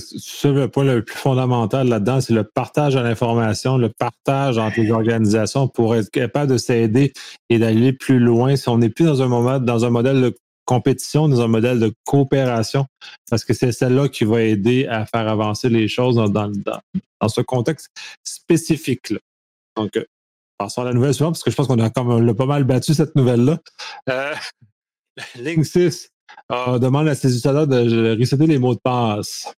le point le plus fondamental là-dedans, c'est le partage de l'information, le partage entre les organisations pour être capable de s'aider et d'aller plus loin. Si on n'est plus dans un moment, dans un modèle de compétition, dans un modèle de coopération, parce que c'est celle-là qui va aider à faire avancer les choses dans, ce contexte spécifique-là. Donc, euh, passons à la nouvelle suivante, parce que je pense qu'on a, comme, pas mal battu cette nouvelle-là. Euh, Link 6 on demande à ses utilisateurs de resetter les mots de passe.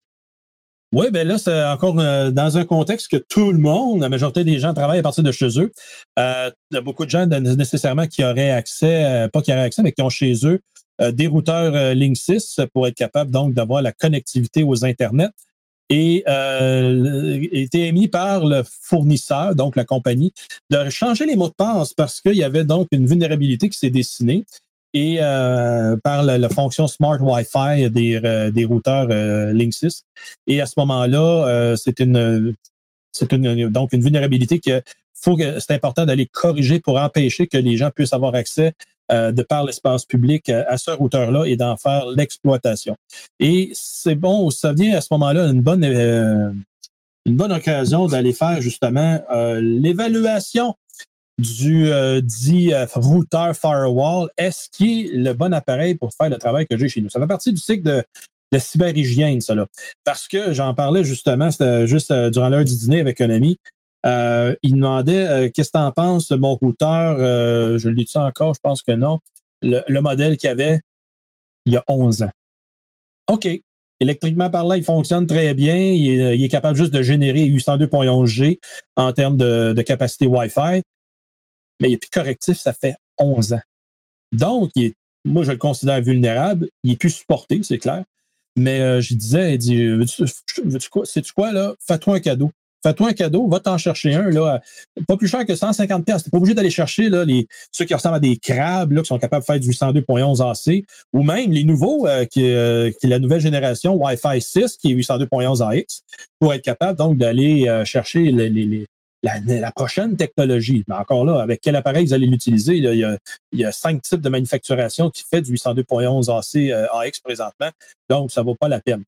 Oui, ben là, c'est encore euh, dans un contexte que tout le monde, la majorité des gens travaillent à partir de chez eux. Euh, il y a beaucoup de gens nécessairement qui auraient accès, euh, pas qui auraient accès, mais qui ont chez eux des routeurs Link 6 pour être capable donc d'avoir la connectivité aux Internet. Et été émis par le fournisseur, donc la compagnie, de changer les mots de passe parce qu'il y avait donc une vulnérabilité qui s'est dessinée et euh, par la, fonction Smart Wi-Fi des, euh, des routeurs euh, Link 6. Et à ce moment-là, euh, c'est une, c'est une, donc une vulnérabilité que faut que c'est important d'aller corriger pour empêcher que les gens puissent avoir accès de par l'espace public à ce routeur-là et d'en faire l'exploitation. Et c'est bon, ça vient à ce moment-là une bonne une bonne occasion d'aller faire justement l'évaluation du euh, dit euh, routeur firewall, est-ce qu'il est le bon appareil pour faire le travail que j'ai chez nous? Ça fait partie du cycle de, cyberhygiène, ça là. Parce que j'en parlais justement, c'était juste euh, durant l'heure du dîner avec un ami. il demandait qu'est-ce que tu en penses mon routeur? je dis ça encore, je pense que non. Le, modèle qu'il avait il y a 11 ans. OK. Électriquement parlant, il fonctionne très bien. Il est, capable juste de générer 802.11G en termes de capacité Wi-Fi mais il est correctif, ça fait 11 ans. Donc, moi, je le considère vulnérable. Il est plus supporté, c'est clair. Mais euh, je disais, il dit, veux-tu, quoi, sais-tu quoi, là? Fais-toi un cadeau. Fais-toi un cadeau, va t'en chercher un, là, pas plus cher que 150 Tu n'es pas obligé d'aller chercher là, les, ceux qui ressemblent à des crabes, là, qui sont capables de faire du 802.11 AC, ou même les nouveaux, euh, qui, euh, est la nouvelle génération Wi-Fi 6, qui est 802.11 AX, pour être capable donc d'aller chercher les, la, prochaine technologie. Mais encore là, avec quel appareil vous allez l'utiliser? Il, y a cinq types de manufacturation qui fait du 802.11 AC AX présentement, donc ça ne vaut pas la peine.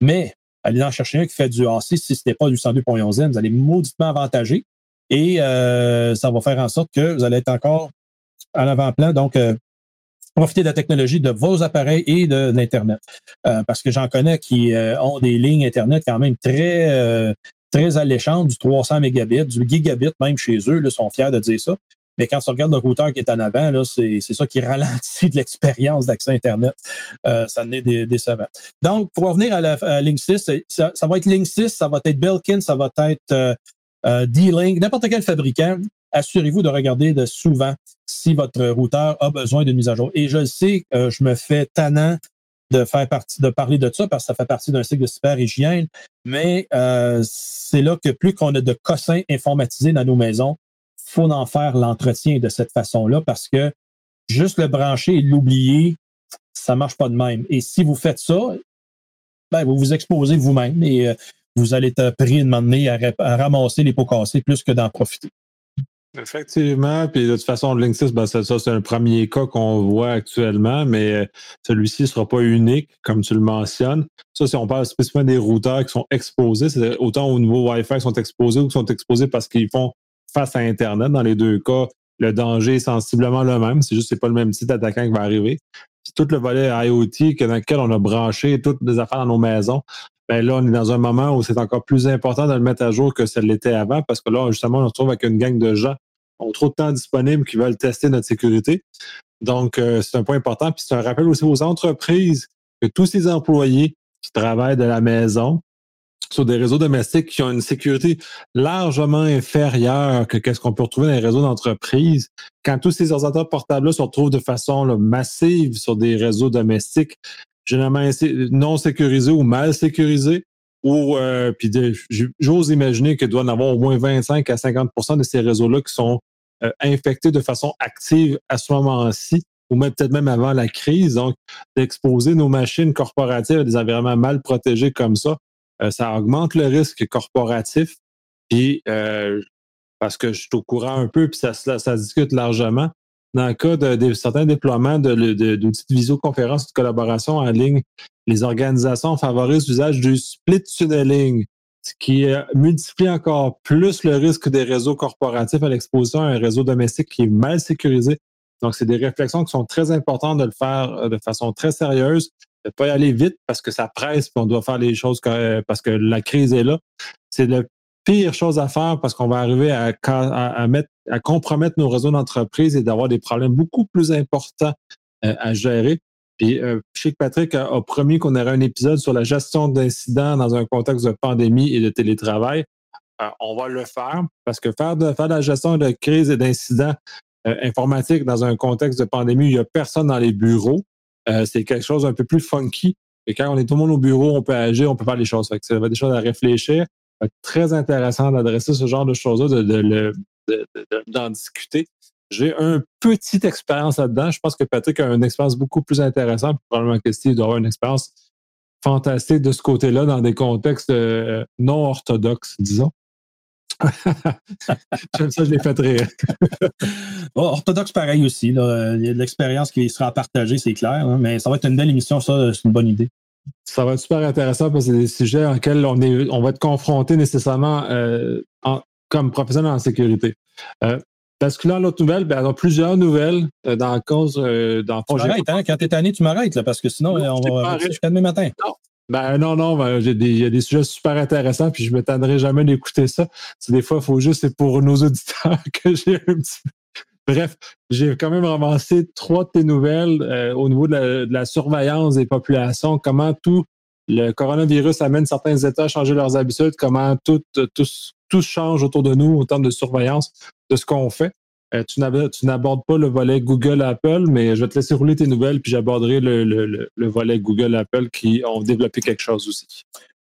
Mais allez en chercher un qui fait du AC si ce n'est pas du 102.11n, vous allez mauditement avantager et euh, ça va faire en sorte que vous allez être encore en avant-plan. Donc, euh, profiter de la technologie de vos appareils et de, l'Internet. Euh, parce que j'en connais qui ont des lignes Internet quand même très très alléchante, du 300 mégabits, du gigabit même chez eux, ils sont fiers de dire ça. Mais quand tu regardes le routeur qui est en avant, là, c'est, ça qui ralentit de l'expérience d'accès Internet. Euh, ça en est décevant. Donc, pour revenir à la Link 6, ça, va être Link 6, ça va être Belkin, ça va être euh, euh, D-Link, n'importe quel fabricant. Assurez-vous de regarder de souvent si votre routeur a besoin d'une mise à jour. Et je le sais, je me fais tannant de faire partie, de parler de ça parce que ça fait partie d'un cycle de super hygiène. Mais euh, c'est là que plus qu'on a de cossins informatisés dans nos maisons, faut en faire l'entretien de cette façon-là parce que juste le brancher et l'oublier, ça marche pas de même. Et si vous faites ça, ben, vous vous exposez vous-même et euh, vous allez être pris de à ramasser les pots cassés plus que d'en profiter. Effectivement, puis de toute façon, Link 6, ben, ça, c'est un premier cas qu'on voit actuellement, mais euh, celui-ci ne sera pas unique, comme tu le mentionnes. Ça, si on parle spécifiquement des routeurs qui sont exposés, c'est autant au niveau Wi-Fi qui sont exposés ou qui sont exposés parce qu'ils font face à Internet. Dans les deux cas, le danger est sensiblement le même. C'est juste que ce pas le même site attaquant qui va arriver. C'est tout le volet IoT dans lequel on a branché toutes les affaires dans nos maisons. Ben là, on est dans un moment où c'est encore plus important de le mettre à jour que ça l'était avant parce que là, justement, on se retrouve avec une gang de gens ont trop de temps disponible qui veulent tester notre sécurité. Donc, euh, c'est un point important. Puis c'est un rappel aussi aux entreprises que tous ces employés qui travaillent de la maison sur des réseaux domestiques qui ont une sécurité largement inférieure que qu'est-ce qu'on peut retrouver dans les réseaux d'entreprise. Quand tous ces ordinateurs portables-là se retrouvent de façon massive sur des réseaux domestiques, généralement non sécurisés ou mal sécurisés, ou euh, puis j'ose imaginer qu'il doit y en avoir au moins 25 à 50% de ces réseaux-là qui sont euh, infectés de façon active à ce moment-ci, ou même peut-être même avant la crise. Donc, d'exposer nos machines corporatives à des environnements mal protégés comme ça, euh, ça augmente le risque corporatif. Puis, euh, parce que je suis au courant un peu, puis ça, ça, discute largement. Dans le cas de, certains déploiements d'outils de, de, visioconférence de collaboration en ligne, les organisations favorisent l'usage du split tunneling, ce qui multiplie encore plus le risque des réseaux corporatifs à l'exposition à un réseau domestique qui est mal sécurisé. Donc, c'est des réflexions qui sont très importantes de le faire euh, de façon très sérieuse de pas y aller vite parce que ça presse puis on doit faire les choses parce que la crise est là. C'est la pire chose à faire parce qu'on va arriver à, à, mettre, à compromettre nos réseaux d'entreprise et d'avoir des problèmes beaucoup plus importants euh, à gérer. Puis, euh, je sais que Patrick a, promis qu'on aurait un épisode sur la gestion d'incidents dans un contexte de pandémie et de télétravail. Euh, on va le faire parce que faire de, faire de la gestion de crise et d'incidents informatiques dans un contexte de pandémie, il n'y a personne dans les bureaux. Euh, c'est quelque chose un peu plus funky. Et quand on est tout le monde au bureau, on peut agir, on peut faire les choses. Fait que ça va des choses à réfléchir. Très intéressant d'adresser ce genre de choses-là, d'en discuter. J'ai une petite expérience là-dedans. Je pense que Patrick a une expérience beaucoup plus intéressante. Probablement que Steve doit avoir une expérience fantastique de ce côté-là dans des contextes euh, non orthodoxes, disons. J'aime ça, je l'ai fait rire. orthodoxe, pareil aussi. Il y a de l'expérience qui sera partagée, c'est clair. Hein, mais ça va être une belle émission, ça, c'est une bonne idée. Ça va être super intéressant parce que c'est des sujets auxquels on, est, on va être confronté nécessairement euh, comme professionnel en sécururité. Euh, là, l'autre nouvelle, ben, il y a plusieurs nouvelles euh, dans la cause. Euh, dans tu m'arrêtes, hein? Quand tu es tanné, tu m'arrêtes, parce que sinon, on va jusqu'à demain matin. Non, ben non, non, ben, il y a des sujets super intéressants, puis je ne m'étonnerai jamais d'écouter ça. C'est des fois, il faut juste, c'est pour nos auditeurs que j'ai un petit Bref, j'ai quand même ramassé trois de tes nouvelles euh, au niveau de la, surveillance des populations, comment tout le coronavirus amène certains États à changer leurs habitudes, comment tout, tout, tout change autour de nous en termes de surveillance de ce qu'on fait. Euh, tu n'abordes pas le volet Google Apple, mais je vais te laisser rouler tes nouvelles, puis j'aborderai le, le, le, volet Google Apple qui ont développé quelque chose aussi.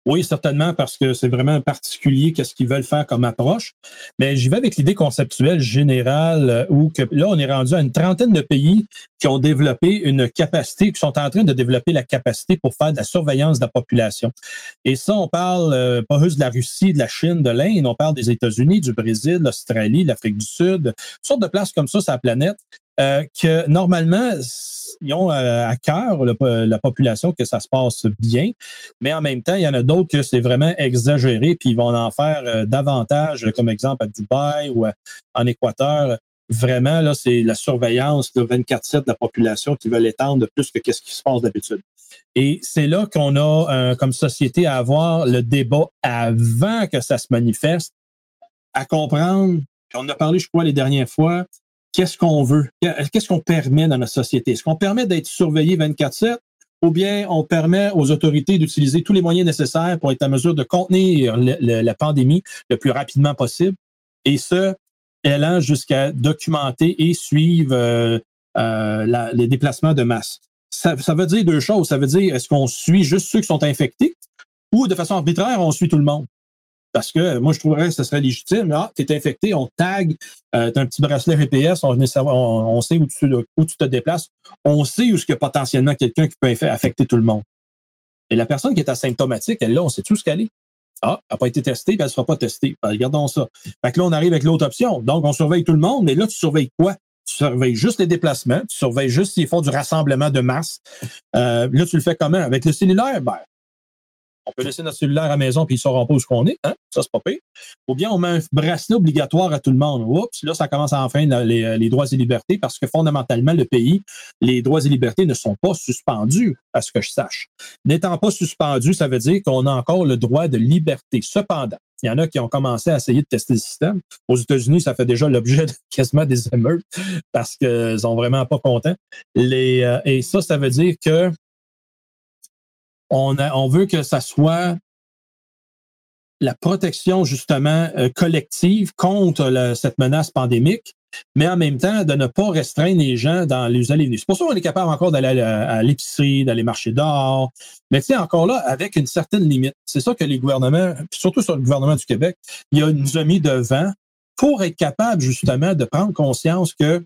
Oui, certainement, parce que c'est vraiment particulier qu'est-ce qu'ils veulent faire comme approche. Mais j'y vais avec l'idée conceptuelle générale euh, où que là, on est rendu à une trentaine de pays qui ont développé une capacité, qui sont en train de développer la capacité pour faire de la surveillance de la population. Et ça, on parle euh, pas juste de la Russie, de la Chine, de l'Inde, on parle des États-Unis, du Brésil, l'Australie, l'Afrique du Sud, toutes sortes de places comme ça sur la planète euh, que normalement, ils ont euh, à cœur la population que ça se passe bien, mais en même temps, il y en a d'autres que c'est vraiment exagéré, puis ils vont en faire euh, davantage, comme exemple à Dubaï ou en Équateur. Vraiment, là, c'est la surveillance de 24-7 de la population qui veulent étendre de plus que ce qui se passe d'habitude. Et c'est là qu'on a, comme société, à avoir le débat avant que ça se manifeste, à comprendre, puis on en a parlé, je crois, les dernières fois, qu'est-ce qu'on veut, qu'est-ce qu'on permet dans notre société? Est-ce qu'on permet d'être surveillé 24-7 ou bien on permet aux autorités d'utiliser tous les moyens nécessaires pour être en mesure de contenir la pandémie le plus rapidement possible? Et ce, allant jusqu'à documenter et suivre euh, euh, les déplacements de masse. Ça, ça, veut dire deux choses. Ça veut dire, est-ce qu'on suit juste ceux qui sont infectés ou de façon arbitraire, on suit tout le monde? Parce que moi, je trouverais que ce serait légitime. Ah, tu es infecté, on tag, euh, tu as un petit bracelet GPS, on, sait où tu, te déplaces, on sait où il y a potentiellement quelqu'un qui peut affecter tout le monde. Et la personne qui est asymptomatique, elle là, on sait tout ce qu'elle est? Ah, elle n'a pas été testée, ben, elle ne sera pas testée. Ben, regardons ça. Fait que là, on arrive avec l'autre option. Donc, on surveille tout le monde, mais là, tu surveilles quoi? Tu surveilles juste les déplacements, tu surveilles juste s'ils font du rassemblement de masse. Euh, là, tu le fais comment? Avec le cellulaire? Ben, On peut laisser notre cellulaire à la maison puis ils ne sauront pas où qu'on est. Hein? Ça, c'est pas pire. Ou bien on met un bracelet obligatoire à tout le monde. Oups, là, ça commence à enfreindre les, les, droits et libertés parce que fondamentalement, le pays, les droits et libertés ne sont pas suspendus, à ce que je sache. N'étant pas suspendus, ça veut dire qu'on a encore le droit de liberté. Cependant, il y en a qui ont commencé à essayer de tester le système. Aux États-Unis, ça fait déjà l'objet de quasiment des émeutes parce qu'ils sont vraiment pas contents. Les, euh, et ça, ça veut dire que on, a, on veut que ça soit la protection justement euh, collective contre cette menace pandémique, mais en même temps de ne pas restreindre les gens dans les allées C'est pour ça qu'on est capable encore d'aller à, l'épicerie, d'aller marcher dehors, mais tu sais, encore là, avec une certaine limite. C'est ça que les gouvernements, surtout sur le gouvernement du Québec, il a, nous a mis devant pour être capable justement de prendre conscience que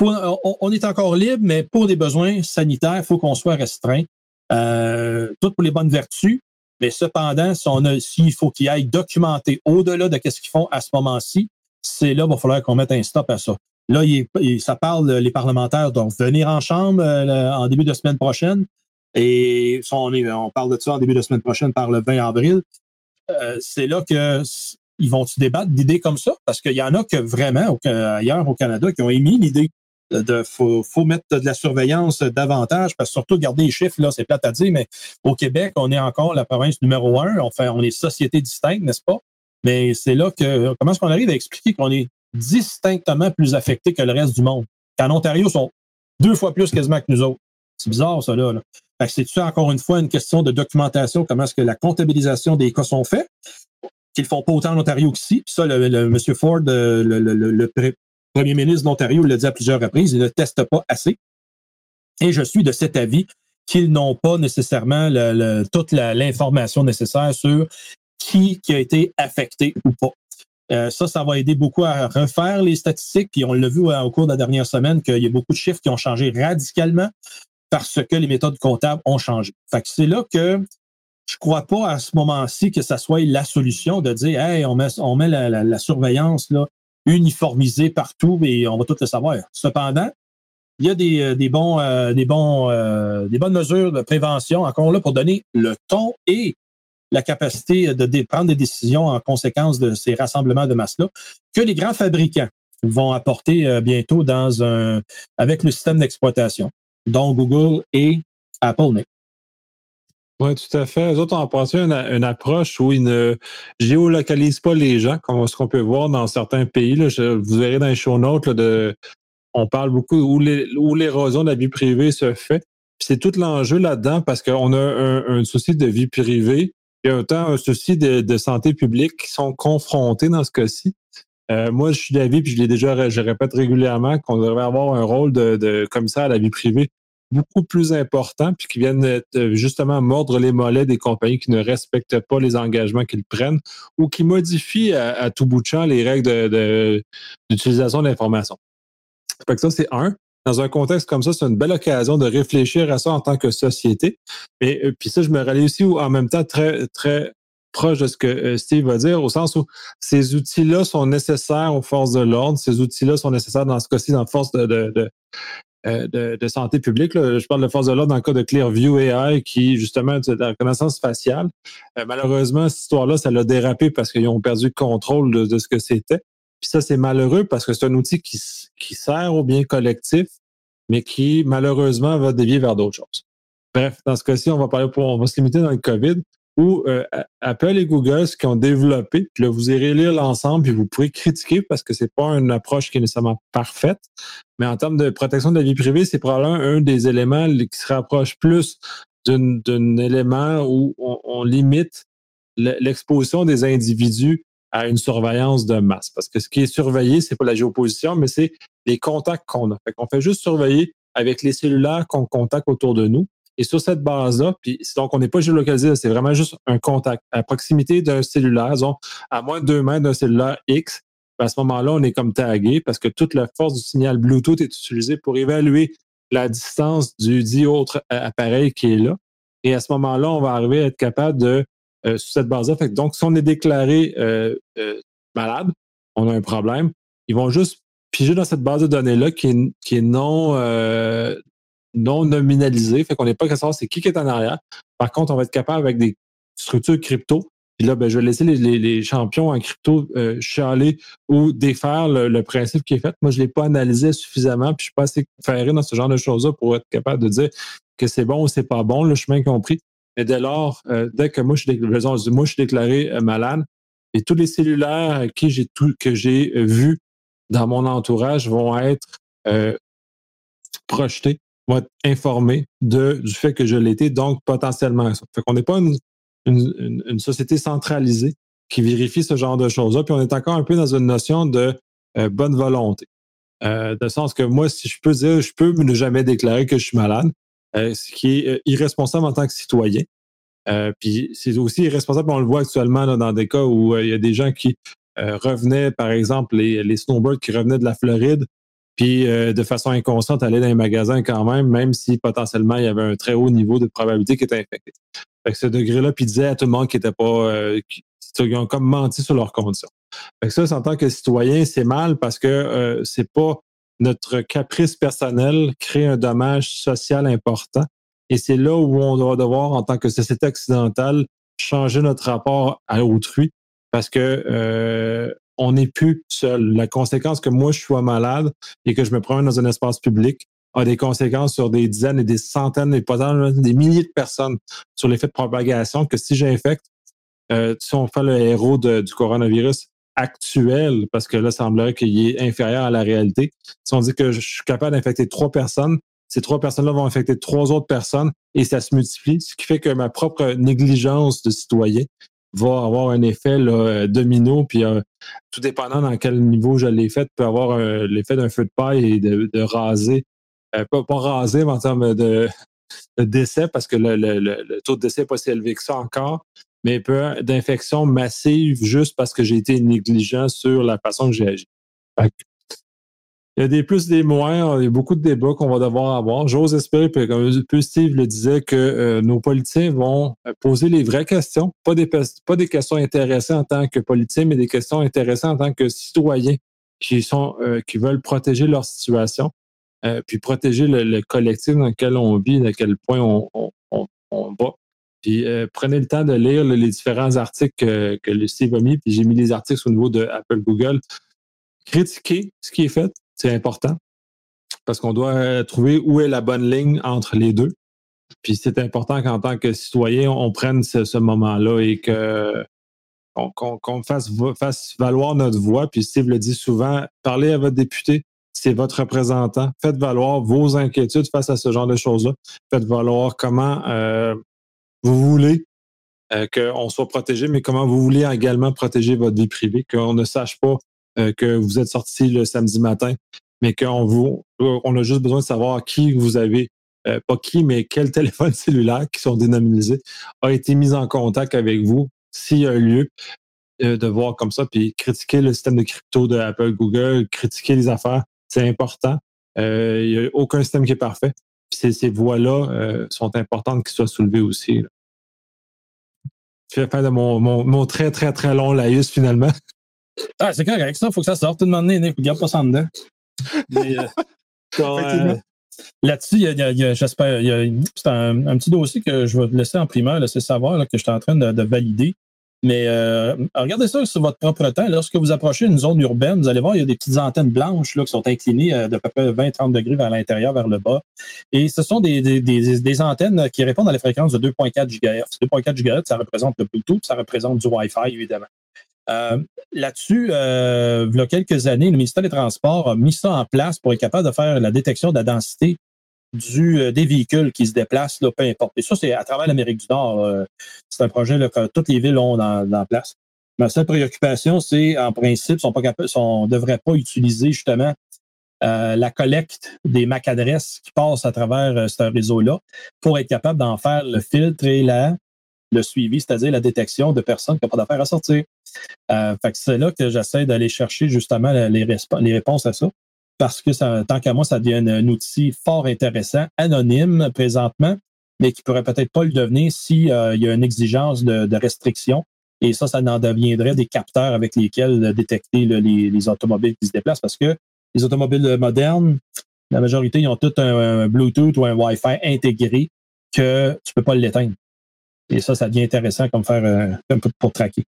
on, est encore libre, mais pour des besoins sanitaires, il faut qu'on soit restreint. Euh, tout pour les bonnes vertus, mais cependant, s'il faut qu'ils aillent documenter au-delà de ce qu'ils font à ce moment-ci, c'est là qu'il va falloir qu'on mette un stop à ça. Là, ça parle, les parlementaires doivent venir en chambre euh, en début de semaine prochaine. Et on, parle de ça en début de semaine prochaine par le 20 avril. Euh, c'est là que ils vont se débattre d'idées comme ça? Parce qu'il y en a que vraiment ailleurs au Canada qui ont émis l'idée de faut, mettre de la surveillance davantage, parce que surtout garder les chiffres, là, c'est plate à dire, mais au Québec, on est encore la province numéro un. On est société distincte, n'est-ce pas? Mais c'est là que comment est-ce qu'on arrive à expliquer qu'on est distinctement plus affecté que le reste du monde? Qu'en Ontario, sont deux fois plus quasiment que nous autres. C'est bizarre, ça, là. c'est-tu encore une fois une question de documentation, comment est-ce que la comptabilisation des cas sont faits? Qu'ils font pas autant en Ontario qu'ici? Puis ça, le, M. Ford, le, le, le, premier ministre d'Ontario l'a dit à plusieurs reprises, il ne teste pas assez. Et je suis de cet avis qu'ils n'ont pas nécessairement le, toute l'information nécessaire sur qui, a été affecté ou pas. Euh, ça, ça va aider beaucoup à refaire les statistiques. Puis on l'a vu au cours de la dernière semaine qu'il y a beaucoup de chiffres qui ont changé radicalement parce que les méthodes comptables ont changé. Fait que c'est là que je crois pas à ce moment-ci que ça soit la solution de dire Hey, on met, on met la, la surveillance là, uniformisé partout et on va tout le savoir. Cependant, il y a des, euh, des bons, euh, des, bons euh, des bonnes mesures de prévention encore là pour donner le ton et la capacité de prendre des décisions en conséquence de ces rassemblements de masse-là que les grands fabricants vont apporter bientôt dans un avec le système d'exploitation, dont Google et Apple. Oui, tout à fait. Les autres ont pensé une, une approche où ils ne géolocalisent pas les gens, comme ce qu'on peut voir dans certains pays. Là. vous verrez dans les show notes, de, on parle beaucoup où l'érosion de la vie privée se fait. C'est tout l'enjeu là-dedans parce qu'on a un, souci de vie privée et autant un souci de, santé publique qui sont confrontés dans ce cas-ci. Euh, moi, je suis d'avis, puis je l'ai déjà, je répète régulièrement, qu'on devrait avoir un rôle de commissaire à la vie privée beaucoup plus importants, puis qui viennent euh, justement mordre les mollets des compagnies qui ne respectent pas les engagements qu'ils prennent ou qui modifient à, tout bout de champ les règles d'utilisation de, l'information. Fait que ça, c'est un. Dans un contexte comme ça, c'est une belle occasion de réfléchir à ça en tant que société. Et euh, puis ça, je me rallie aussi en même temps très, très proche de ce que euh, Steve va dire, au sens où ces outils-là sont nécessaires aux forces de l'ordre, ces outils-là sont nécessaires dans ce cas-ci, dans force de, de, de, santé publique. Je parle de force de l'ordre dans le cas de Clearview AI, qui justement de la reconnaissance faciale. Euh, malheureusement, cette histoire-là, ça l'a dérapé parce qu'ils ont perdu le contrôle de, ce que c'était. Puis ça, c'est malheureux parce que c'est un outil qui, qui sert au bien collectif, mais qui malheureusement va dévier vers d'autres choses. Bref, dans ce cas-ci, on va parler pour, on va se limiter dans le COVID euh, Apple et Google, ce qu'ils ont développé, puis là, vous irez lire l'ensemble, puis vous pourrez critiquer parce que c'est pas une approche qui est nécessairement parfaite, mais en termes de protection de la vie privée, c'est probablement un des éléments qui se rapproche plus d'un élément où on, limite l'exposition des individus à une surveillance de masse. Parce que ce qui est surveillé, c'est pas la géoposition, mais c'est les contacts qu'on a. Fait qu'on fait juste surveiller avec les cellulaires qu'on contacte autour de nous. Et sur cette base-là, puis donc on n'est pas géolocalisé, c'est vraiment juste un contact à proximité d'un cellulaire, disons, à moins de deux mètres d'un cellulaire X. À ce moment-là, on est comme tagué parce que toute la force du signal Bluetooth est utilisée pour évaluer la distance du dit autre appareil qui est là. Et à ce moment-là, on va arriver à être capable de, euh, sur cette base-là, donc si on est déclaré euh, euh, malade, on a un problème, ils vont juste piger dans cette base de données-là qui est non, non nominalisé, fait qu'on n'est pas capable de savoir c'est qui qui est en arrière. Par contre, on va être capable avec des structure crypto. Puis là, ben, je vais laisser les, champions en crypto euh, chialer ou défaire le, principe qui est fait. Moi, je ne l'ai pas analysé suffisamment, puis je ne suis pas assez ferré dans ce genre de choses-là pour être capable de dire que c'est bon ou c'est pas bon, le chemin compris. Mais dès lors, euh, dès que moi, je, moi, je suis déclaré euh, malade, et tous les cellulaires qui tout, que j'ai vus dans mon entourage vont être projetés, vont être de, du fait que je l'étais, donc potentiellement ça. Fait n'est pas une, une, société centralisée qui vérifie ce genre de choses-là. Puis on est encore un peu dans une notion de euh, bonne volonté. Euh, de sens que moi, si je peux dire, je peux ne jamais déclarer que je suis malade, euh, ce qui est euh, irresponsable en tant que citoyen. puis c'est aussi irresponsable, on le voit actuellement dans des cas où il y a des gens qui revenaient, par exemple, les, les snowbirds qui revenaient de la Floride, puis de façon inconsciente aller dans les magasins quand même, même si potentiellement il y avait un très haut niveau de probabilité qu'ils étaient infectés. Fait que ce degré-là, puis disait à tout le monde qui était pas. Euh, ont comme menti sur leurs conditions. Fait que ça, en tant que citoyen, c'est mal parce que euh, c'est pas notre caprice personnel crée un dommage social important. Et c'est là où on doit devoir, en tant que société occidentale, changer notre rapport à autrui parce que euh, on n'est plus seul. La conséquence que moi je sois malade et que je me promène dans un espace public, a des conséquences sur des dizaines et des centaines et potentiellement des milliers de personnes sur l'effet de propagation que si j'infecte, euh, si on fait le héros du coronavirus actuel, parce que là, semblerait qu'il est inférieur à la réalité, si on dit que je suis capable d'infecter trois personnes, ces trois personnes-là vont infecter trois autres personnes et ça se multiplie, ce qui fait que ma propre négligence de citoyen va avoir un effet là, domino, puis euh, tout dépendant dans quel niveau je l'ai fait, peut avoir euh, l'effet d'un feu de paille et de, raser euh, pas, pas rasé en termes de, décès, parce que le, taux de décès n'est pas si élevé que ça encore, mais d'infection massive juste parce que j'ai été négligent sur la façon que j'ai agi. Il y a des plus, des moins, il y a beaucoup de débats qu'on va devoir avoir. J'ose espérer, comme Steve le disait, que euh, nos politiciens vont poser les vraies questions, pas des, questions intéressées en tant que politiciens, mais des questions intéressées en tant que citoyens qui, euh, veulent protéger leur situation. Euh, puis protéger le, collectif dans lequel on vit, à quel point on, va. Puis euh, prenez le temps de lire les différents articles que, Steve a mis, puis j'ai mis les articles au niveau de Apple Google. Critiquer ce qui est fait, c'est important, parce qu'on doit euh, trouver où est la bonne ligne entre les deux. Puis c'est important qu'en tant que citoyen, on prenne ce, moment-là et que qu'on fasse, valoir notre voix. Puis Steve le dit souvent, parlez à votre député, c'est votre représentant. Faites valoir vos inquiétudes face à ce genre de choses-là. Faites valoir comment euh, vous voulez euh, qu'on soit protégé, mais comment vous voulez également protéger votre vie privée, qu'on ne sache pas que vous êtes sorti le samedi matin, mais qu'on vous, on a juste besoin de savoir qui vous avez, pas qui, mais quel téléphone cellulaire qui sont dénominés a été mis en contact avec vous s'il y a lieu de voir comme ça, puis critiquer le système de crypto de Apple, Google, critiquer les affaires c'est important. Euh, il n'y a aucun système qui est parfait. Puis ces, voies-là euh, sont importantes qu'ils soient soulevées aussi. Je fais faire de mon, mon, très, très, très long laïus finalement. Ah, c'est correct, ça. Il faut que ça sorte. Tout le monde Nick. Regarde pas ça en dedans. Euh, là-dessus, j'espère, c'est un, petit dossier que je vais laisser en primaire, laisser savoir que je suis en train de valider. Mais euh, regardez ça sur votre propre temps. Lorsque vous approchez une zone urbaine, vous allez voir, il y a des petites antennes blanches là, qui sont inclinées euh, de peu près 20-30 degrés vers l'intérieur, vers le bas. Et ce sont des, des, des, antennes qui répondent à la fréquence de 2.4 GHz. 2.4 GHz, ça représente le Bluetooth, ça représente du Wi-Fi, évidemment. Euh, Là-dessus, il y a quelques années, le ministère des Transports a mis ça en place pour être capable de faire la détection de la densité euh, des véhicules qui se déplacent, peu importe. Et ça, c'est à travers l'Amérique du Nord. Euh, c'est un projet que toutes les villes ont dans, place. Ma seule préoccupation, c'est en principe, on ne devrait pas utiliser justement la collecte des MAC adresses qui passent à travers ce réseau-là pour être capable d'en faire le filtre et le suivi, c'est-à-dire la détection de personnes qui n'ont pas d'affaires à sortir. Euh, c'est là que j'essaie d'aller chercher justement les, réponses à ça parce que tant qu'à moi, ça devient un, outil fort intéressant, anonyme présentement, mais qui pourrait peut-être pas le devenir s'il euh, y a une exigence de, restriction. Et ça, ça en deviendrait des capteurs avec lesquels détecter les, automobiles qui se déplacent parce que les automobiles modernes, la majorité, ils ont tout un, Bluetooth ou un Wi-Fi intégré que tu peux pas l'éteindre. Et ça, ça devient intéressant comme faire euh, pour traquer.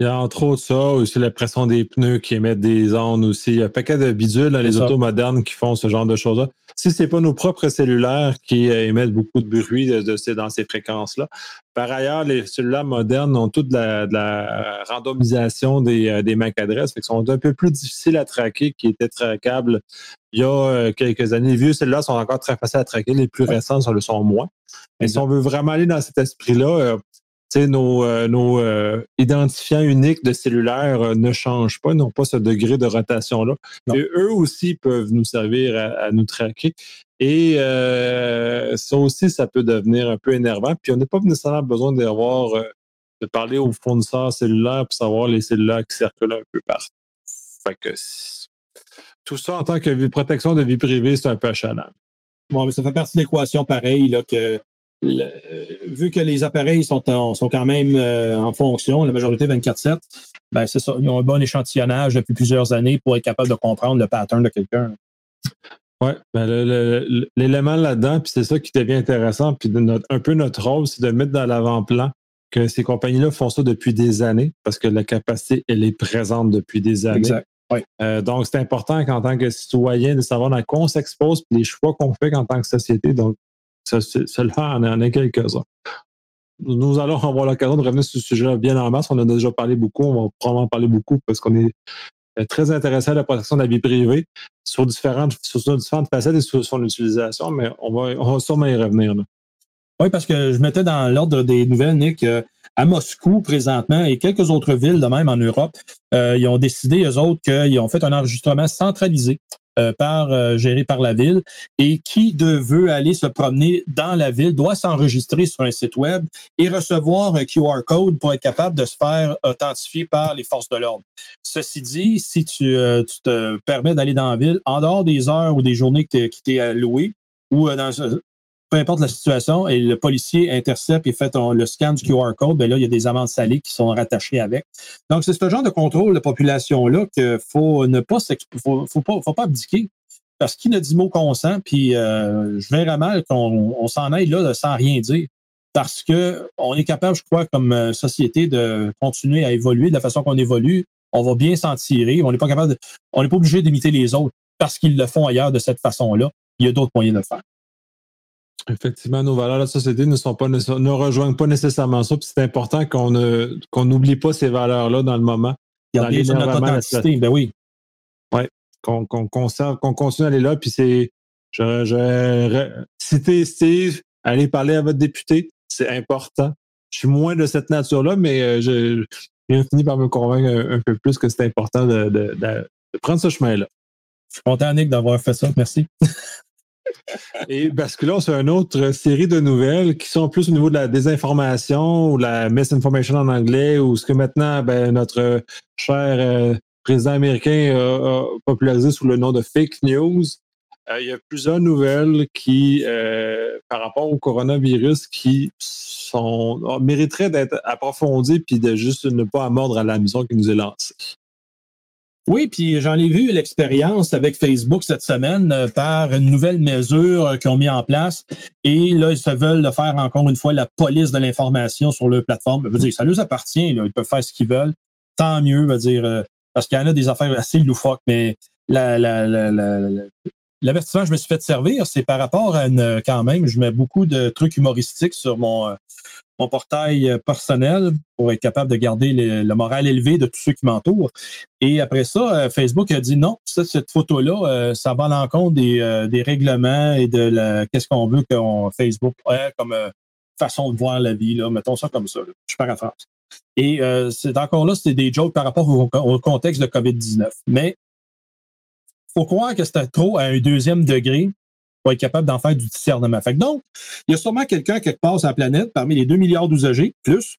Il y a entre autres ça, aussi la pression des pneus qui émettent des ondes aussi. Il y a un paquet de bidules dans les autos modernes qui font ce genre de choses-là. Si ce n'est pas nos propres cellulaires qui euh, émettent beaucoup de bruit de, dans ces fréquences-là. Par ailleurs, les cellulaires modernes ont toute la, de la randomisation des, euh, des MAC adresses, qui sont un peu plus difficiles à traquer, qui étaient traquables il y a euh, quelques années. Les vieux cellulaires sont encore très faciles à traquer, les plus récents le sont moins. Mais si on veut vraiment aller dans cet esprit-là, nos, euh, nos euh, identifiants uniques de cellulaire euh, ne changent pas, n'ont pas ce degré de rotation-là. eux aussi peuvent nous servir à, nous traquer. Et ça aussi, ça peut devenir un peu énervant. Puis on n'a pas nécessairement besoin d'avoir de parler aux fournisseurs cellulaires pour savoir les cellulaires qui circulent un peu partout. Fait que tout ça en tant que protection de vie privée, c'est un peu achalant. Bon, mais ça fait partie de l'équation pareil, là, que vu que les appareils sont, sont quand même euh, en fonction, la majorité 24-7, ben c'est ça. Ils ont un bon échantillonnage depuis plusieurs années pour être capable de comprendre le pattern de quelqu'un. Oui, ben l'élément là-dedans, puis c'est ça qui devient intéressant, puis un peu notre rôle, c'est de mettre dans l'avant-plan que ces compagnies-là font ça depuis des années, parce que la capacité, elle est présente depuis des années. Exact. Euh, donc, c'est important qu'en tant que citoyen, de savoir dans quoi on s'expose, puis les choix qu'on fait en tant que société. Donc, cela en en a quelques-uns. Nous allons avoir l'occasion de revenir sur ce sujet-là bien en masse. On a déjà parlé beaucoup, on va probablement parler beaucoup parce qu'on est euh, très intéressé à la protection de la vie privée sur différentes, sur différentes facettes et sur son utilisation, mais on va, on va sûrement y revenir. Oui, parce que je mettais dans l'ordre des nouvelles, Nick, euh, à Moscou présentement et quelques autres villes de même en Europe, euh, ils ont décidé, eux autres, qu'ils ont fait un enregistrement centralisé euh, par euh, géré par la ville et qui veut aller se promener dans la ville doit s'enregistrer sur un site web et recevoir un QR code pour être capable de se faire authentifier par les forces de l'ordre. Ceci dit, si tu, euh, te permets d'aller dans la ville en dehors des heures ou des journées qui t'es allouées ou dans peu importe la situation, et le policier intercepte et fait le scan du QR code, bien là, il y a des amendes salées qui sont rattachées avec. Donc, c'est ce genre de contrôle de population-là qu'il faut ne pas, faut, pas abdiquer. Parce qu'il ne dit mot consent, puis euh, je verrais mal qu'on s'en aille là sans rien dire. Parce que on est capable, je crois, comme euh, société, de continuer à évoluer de la façon qu'on évolue. On va bien s'en tirer. On n'est pas capable on n'est pas obligé d'imiter les autres parce qu'ils le font ailleurs de cette façon-là. Il y a d'autres moyens de le faire. Effectivement, nos valeurs de la société ne sont pas ne rejoignent pas nécessairement ça. C'est important qu'on n'oublie pas ces valeurs-là dans le moment. Garder notre authenticité, ben oui. Oui, qu'on conserve, qu'on continue à aller là. Puis c'est. Je, je citer Steve, aller parler à votre député, c'est important. Je suis moins de cette nature-là, mais euh, je, j'ai fini par me convaincre un, peu plus que c'est important de, de, de, prendre ce chemin-là. Je suis content, Nick, d'avoir fait ça. Merci. Et parce que là, c'est une autre série de nouvelles qui sont plus au niveau de la désinformation ou la misinformation en anglais, ou ce que maintenant ben, notre cher euh, président américain a, popularisé sous le nom de fake news. Euh, il y a plusieurs nouvelles qui, euh, par rapport au coronavirus, qui mériteraient d'être approfondies puis de juste ne pas mordre à la maison qui nous est lancée. Oui, puis j'en ai vu l'expérience avec Facebook cette semaine euh, par une nouvelle mesure euh, qu'ils ont mis en place. Et là, ils se veulent faire encore une fois la police de l'information sur leur plateforme. Ça leur appartient, ils peuvent faire ce qu'ils veulent. Tant mieux, veux dire, euh, parce qu'il y en a des affaires assez loufoques, mais la, l'avertissement que je me suis fait servir, c'est par rapport à une, quand même, je mets beaucoup de trucs humoristiques sur mon, mon portail euh, personnel pour être capable de garder le, moral élevé de tous ceux qui m'entourent. Et après ça, euh, Facebook a dit non, cette photo-là, euh, ça va à l'encontre des, des, règlements et de qu'est-ce qu'on veut que Facebook ait comme façon de voir la vie. Là. Mettons ça comme ça. Je paraphrase. Et c'est encore là, c'est des jokes par rapport au, au contexte de COVID-19. Mais faut croire que c'était trop à un deuxième degré pour être capable d'en faire du discernement. Donc, il y a sûrement quelqu'un quelque part sur la planète, parmi les 2 milliards d'usagers, plus,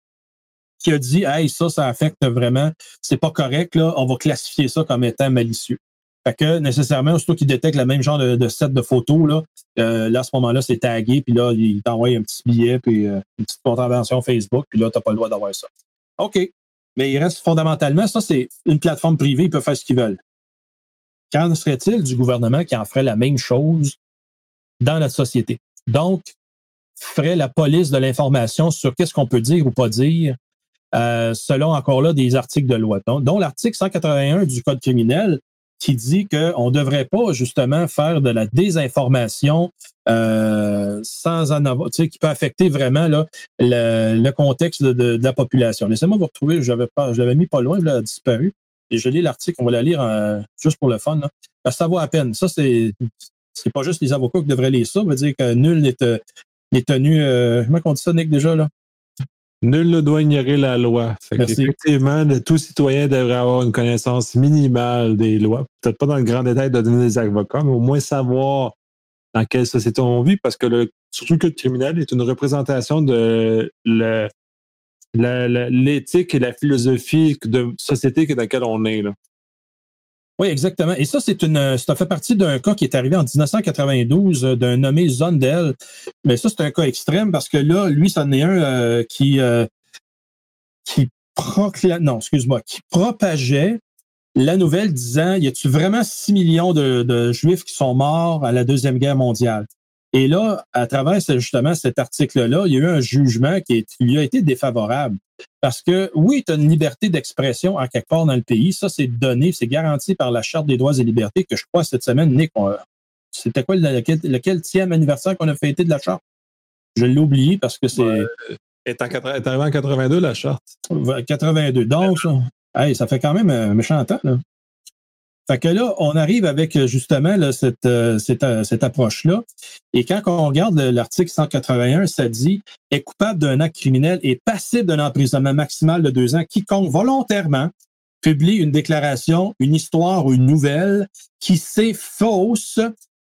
qui a dit Hey, ça, ça affecte vraiment, c'est pas correct, là, on va classifier ça comme étant malicieux. Fait que nécessairement, surtout qu'il détecte le même genre de, set de photos, là, euh, là, à ce moment-là, c'est tagué, puis là, il t'envoie un petit billet, puis euh, une petite contravention Facebook, puis là, tu n'as pas le droit d'avoir ça. OK. Mais il reste fondamentalement, ça, c'est une plateforme privée, ils peuvent faire ce qu'ils veulent. Qu'en serait-il du gouvernement qui en ferait la même chose dans notre société. Donc, ferait la police de l'information sur qu'est-ce qu'on peut dire ou pas dire, euh, selon encore là des articles de loi, dont l'article 181 du Code criminel qui dit qu'on ne devrait pas justement faire de la désinformation euh, sans en avoir, tu sais, qui peut affecter vraiment là, le, contexte de, la population. Laissez-moi vous retrouver, pas, je l'avais mis pas loin, il a disparu. Et je lis l'article, on va la lire euh, juste pour le fun. Ça vaut à peine. Ça, c'est c'est pas juste les avocats qui devraient lire ça. Ça veut dire que nul n'est euh, tenu. comment on dit ça, Nick, déjà là? Nul ne doit ignorer la loi. Effectivement, tout citoyen devrait avoir une connaissance minimale des lois. Peut-être pas dans le grand détail de donner des avocats, mais au moins savoir dans quelle société on vit, parce que le, surtout que le criminel est une représentation de l'éthique et la philosophie de société dans laquelle on est. Là. Oui, exactement. Et ça, c'est une, ça fait partie d'un cas qui est arrivé en 1992 euh, d'un nommé Zondel. Mais ça, c'est un cas extrême parce que là, lui, c'en est un euh, qui, euh, qui non, excuse-moi, qui propageait la nouvelle disant, y a-tu vraiment 6 millions de Juifs qui sont morts à la Deuxième Guerre mondiale? Et là, à travers justement cet article-là, il y a eu un jugement qui, lui a été défavorable. Parce que oui, tu as une liberté d'expression à quelque part dans le pays. Ça, c'est donné, c'est garanti par la Charte des droits et libertés que je crois cette semaine, Nick, c'était quoi lequel, lequel anniversaire qu'on a fêté de la Charte? Je l'ai oublié parce que c'est. est, arrivé en 82, la Charte. 82. Donc, ça, ça fait quand même un méchant temps. Là. Fait que là, on arrive avec euh, justement cette, euh, cette, euh, cette approche-là. Et quand on regarde l'article 181, ça dit est coupable d'un acte criminel et passible d'un emprisonnement maximal de deux ans quiconque volontairement publie une déclaration, une histoire ou une nouvelle qui c'est fausse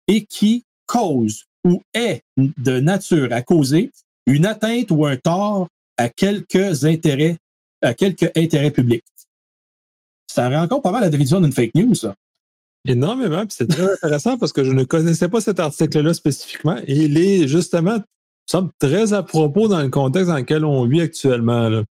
et qui cause ou est de nature à causer une atteinte ou un tort à quelques intérêts, à quelques intérêts publics ça rend encore pas mal la définition d'une fake news, ça. Énormément, puis c'est très intéressant parce que je ne connaissais pas cet article-là spécifiquement et il est justement semble très à propos dans le contexte dans lequel on vit actuellement. Là.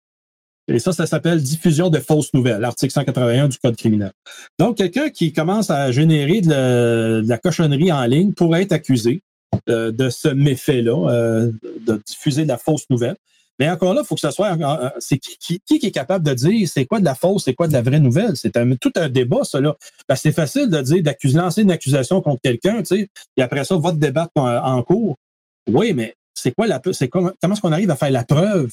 Et ça, ça s'appelle diffusion de fausses nouvelles, article 181 du Code criminel. Donc, quelqu'un qui commence à générer de la, cochonnerie en ligne pourrait être accusé euh, de ce méfait-là, euh, de diffuser de la fausse nouvelle. Mais encore là, il faut que ce soit. Euh, c'est qui, qui, est capable de dire c'est quoi de la fausse, c'est quoi de la vraie nouvelle? C'est tout un débat, ça. C'est facile de dire, d'accuser, lancer une accusation contre quelqu'un, tu sais, et après ça, votre débat en, cours. Oui, mais c'est quoi la c'est comment, est-ce qu'on arrive à faire la preuve?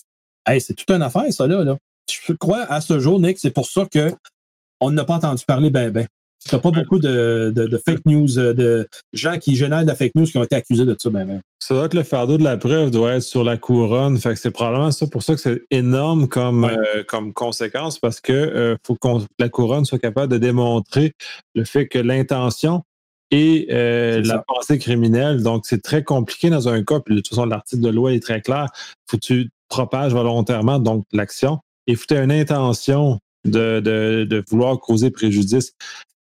c'est toute une affaire, ça, là, là. Je crois à ce jour, Nick, c'est pour ça qu'on n'a pas entendu parler ben ben. N'y a pas beaucoup de, de, fake news, euh, de gens qui génèrent de la fake news qui ont été accusés de ça. Ben, ben. Ça doit être le fardeau de la preuve doit être sur la couronne. Fait que c'est probablement ça pour ça que c'est énorme comme, euh, comme conséquence parce que euh, faut que la couronne soit capable de démontrer le fait que l'intention et la pensée criminelle. Donc, c'est très compliqué dans un cas. Puis, de toute façon, l'article de loi est très clair. Faut que tu propages volontairement donc l'action et faut que tu aies une intention de, de, de, vouloir causer préjudice.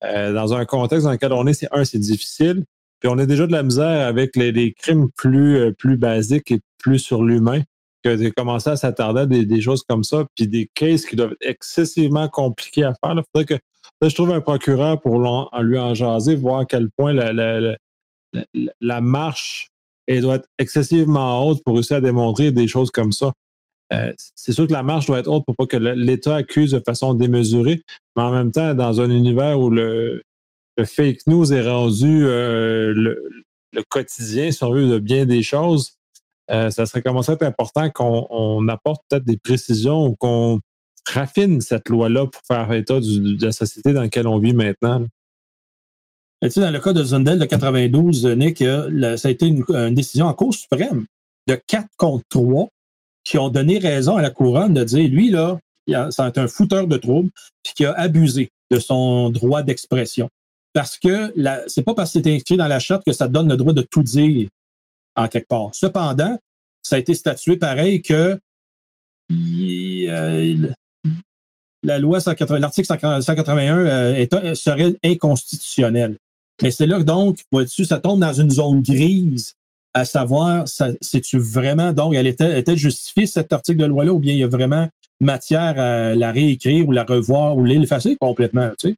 Euh, dans un contexte dans lequel on est, c'est un, c'est difficile. Puis on a déjà de la misère avec les, crimes plus, euh, plus basiques et plus sur l'humain que de commencer à s'attarder à des, choses comme ça, puis des cases qui doivent être excessivement compliqués à faire. Il faudrait que je trouve un procureur pour lui en jaser, voir à quel point la, la, la marche elle doit être excessivement haute pour réussir à démontrer des choses comme ça. Euh, c'est sûr que la marche doit être haute pour pas que l'État accuse de façon démesurée, mais en même temps, dans un univers où le, fake news est rendu euh, le, quotidien, si on veut, de bien des choses, euh, ça serait commencé à être important qu'on apporte peut-être des précisions ou qu'on raffine cette loi-là pour faire état de la société dans laquelle on vit maintenant. Tu sais, dans le cas de Zundel de 92, Nick, ça a été une, une, décision en Cour suprême de 4 contre 3 qui ont donné raison à la couronne de dire, lui, là, c'est un fouteur de troubles, puis qui a abusé de son droit d'expression. Parce que c'est pas parce que c'est inscrit dans la charte que ça donne le droit de tout dire en quelque part. Cependant, ça a été statué pareil que euh, la loi l'article 181 euh, serait inconstitutionnel. Mais c'est là que donc, vois-tu, ça tombe dans une zone grise à savoir, c'est-tu vraiment, donc, elle était, était justifiée, cet article de loi-là, ou bien il y a vraiment matière à la réécrire ou la revoir ou l'effacer complètement, tu sais?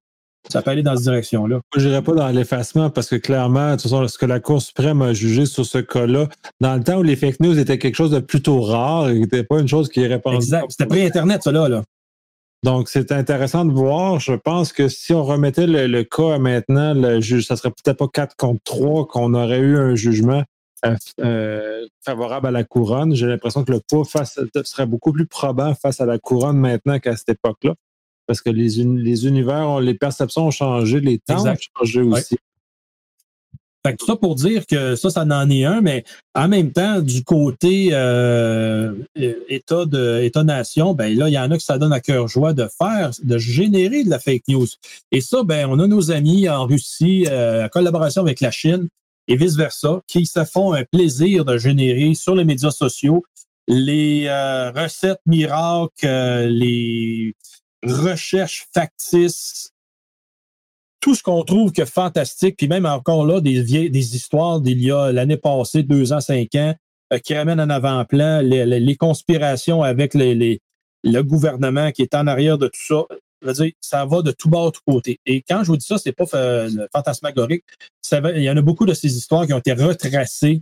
ça peut aller dans cette direction-là. Je n'irai pas dans l'effacement parce que clairement, de toute façon, ce que la Cour suprême a jugé sur ce cas-là, dans le temps où les fake news étaient quelque chose de plutôt rare, n'était pas une chose qui est répandue. Exact. C'était pré-Internet, ça là. Donc, c'est intéressant de voir. Je pense que si on remettait le, cas maintenant, le juge, ça serait peut-être pas 4 contre 3 qu'on aurait eu un jugement euh, euh, favorable à la couronne. J'ai l'impression que le poids face, serait beaucoup plus probable face à la couronne maintenant qu'à cette époque-là parce que les, les univers, les perceptions ont changé, les temps ont changé aussi. Fait tout ça pour dire que ça, ça n'en est un, mais en même temps, du côté euh, État de État-nation, ben là, il y en a que ça donne à cœur joie de faire, de générer de la fake news. Et ça, ben, on a nos amis en Russie, euh, en collaboration avec la Chine et vice-versa, qui se font un plaisir de générer sur les médias sociaux les euh, recettes miracles, les recherche factice, tout ce qu'on trouve que fantastique, puis même encore là, des, vieilles, des histoires d'il y a l'année passée, deux ans, cinq ans, euh, qui ramènent en avant-plan les, conspirations avec les, le gouvernement qui est en arrière de tout ça. Dire, ça va de tout bas, de tout côté. Et quand je vous dis ça, c'est pas fantasmagorique. il y en a beaucoup de ces histoires qui ont été retracées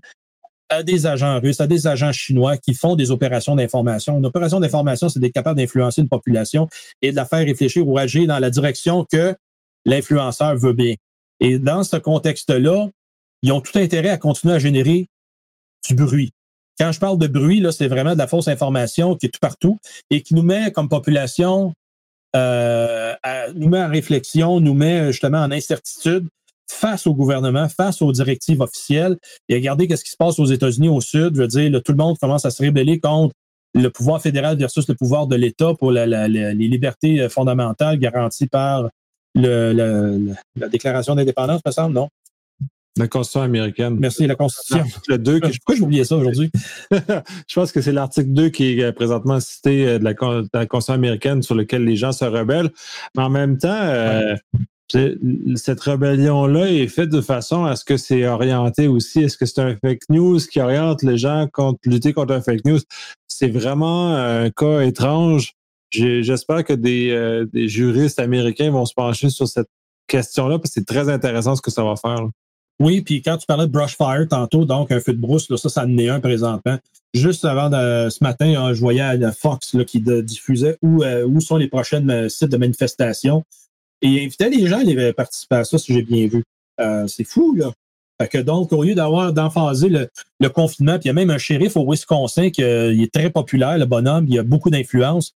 à des agents russes, à des agents chinois qui font des opérations d'information. Une opération d'information, c'est d'être capable d'influencer une population et de la faire réfléchir ou agir dans la direction que l'influenceur veut bien. Et dans ce contexte-là, ils ont tout intérêt à continuer à générer du bruit. Quand je parle de bruit, là, c'est vraiment de la fausse information qui est tout partout et qui nous met comme population, euh, nous met en réflexion, nous met justement en incertitude face au gouvernement, face aux directives officielles. Et regardez qu'est-ce qui se passe aux États-Unis au Sud. Je veux dire, tout le monde commence à se rébeller contre le pouvoir fédéral versus le pouvoir de l'État pour les libertés euh, fondamentales garanties par le, la Déclaration d'indépendance, me semble, non? La Constitution américaine. Merci, la Constitution. Le 2 que Pourquoi j'ai oublié ça aujourd'hui? je pense que c'est l'article 2 qui est euh, présentement cité euh, de la, Constitution américaine sur lequel les gens se rebellent. Mais en même temps, cette rébellion-là est faite de façon à ce que c'est orienté aussi. Est-ce que c'est un fake news qui oriente les gens contre lutter contre un fake news? C'est vraiment un cas étrange. J'espère que euh, des, juristes américains vont se pencher sur cette question-là parce que c'est très intéressant ce que ça va faire. Oui, puis quand tu parlais de brush fire tantôt, donc un feu de brousse, là, ça, ça en est un présentement. Juste avant ce matin, hein, je voyais la Fox là, qui diffusait où, euh, où sont les prochaines euh, sites de manifestation et il invitait les gens à aller participer à ça, si j'ai bien vu. Euh, c'est fou, là. Que donc, au lieu d'avoir d'emphaser le, confinement, puis il y a même un shérif au Wisconsin qui est très populaire, le bonhomme, il a beaucoup d'influence.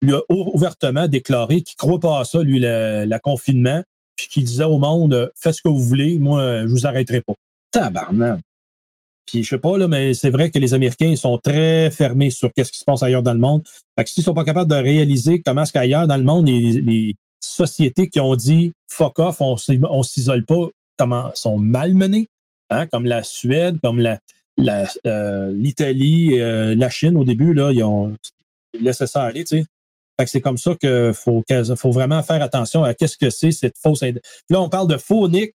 Il a ouvertement déclaré qu'il ne croit pas à ça, lui, le, confinement, puis qu'il disait au monde Faites ce que vous voulez, moi, je vous arrêterai pas. Tabarnak. Puis je sais pas, là, mais c'est vrai que les Américains sont très fermés sur ce qui se passe ailleurs dans le monde. Fait que s'ils sont pas capables de réaliser comment est-ce qu'ailleurs dans le monde, les, sociétés qui ont dit fuck off, on ne s'isole pas, comment sont malmenées, hein, comme la Suède, comme la, euh, l'Italie, euh, la Chine au début, là, ils ont laissé ça aller, tu sais. C'est comme ça qu'il faut, faut vraiment faire attention à qu'est-ce que c'est cette fausse. Là, on parle de faux Nick,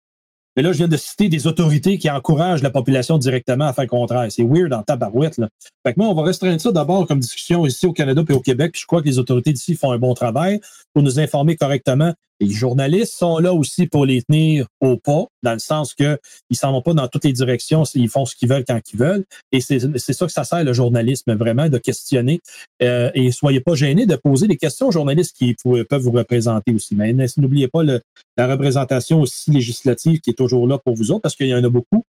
mais là, je viens de citer des autorités qui encouragent la population directement à faire le contraire. C'est weird en tabarouette. Là. Fait que moi, on va restreindre ça d'abord comme discussion ici au Canada et au Québec. je crois que les autorités d'ici font un bon travail pour nous informer correctement. Les journalistes sont là aussi pour les tenir au pas, dans le sens que ils s'en vont pas dans toutes les directions, ils font ce qu'ils veulent quand ils veulent. Et c'est ça que ça sert le journalisme, vraiment, de questionner. Euh, et soyez pas gênés de poser des questions aux journalistes qui peuvent vous représenter aussi. Mais n'oubliez pas le, la représentation aussi législative qui est toujours là pour vous autres, parce qu'il y en a beaucoup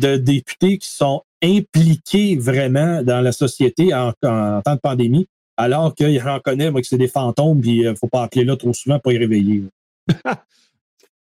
de députés qui sont impliqués vraiment dans la société en, en temps de pandémie alors qu'il reconnaît moi, que c'est des fantômes, puis il euh, ne faut pas appeler là trop souvent pour y réveiller.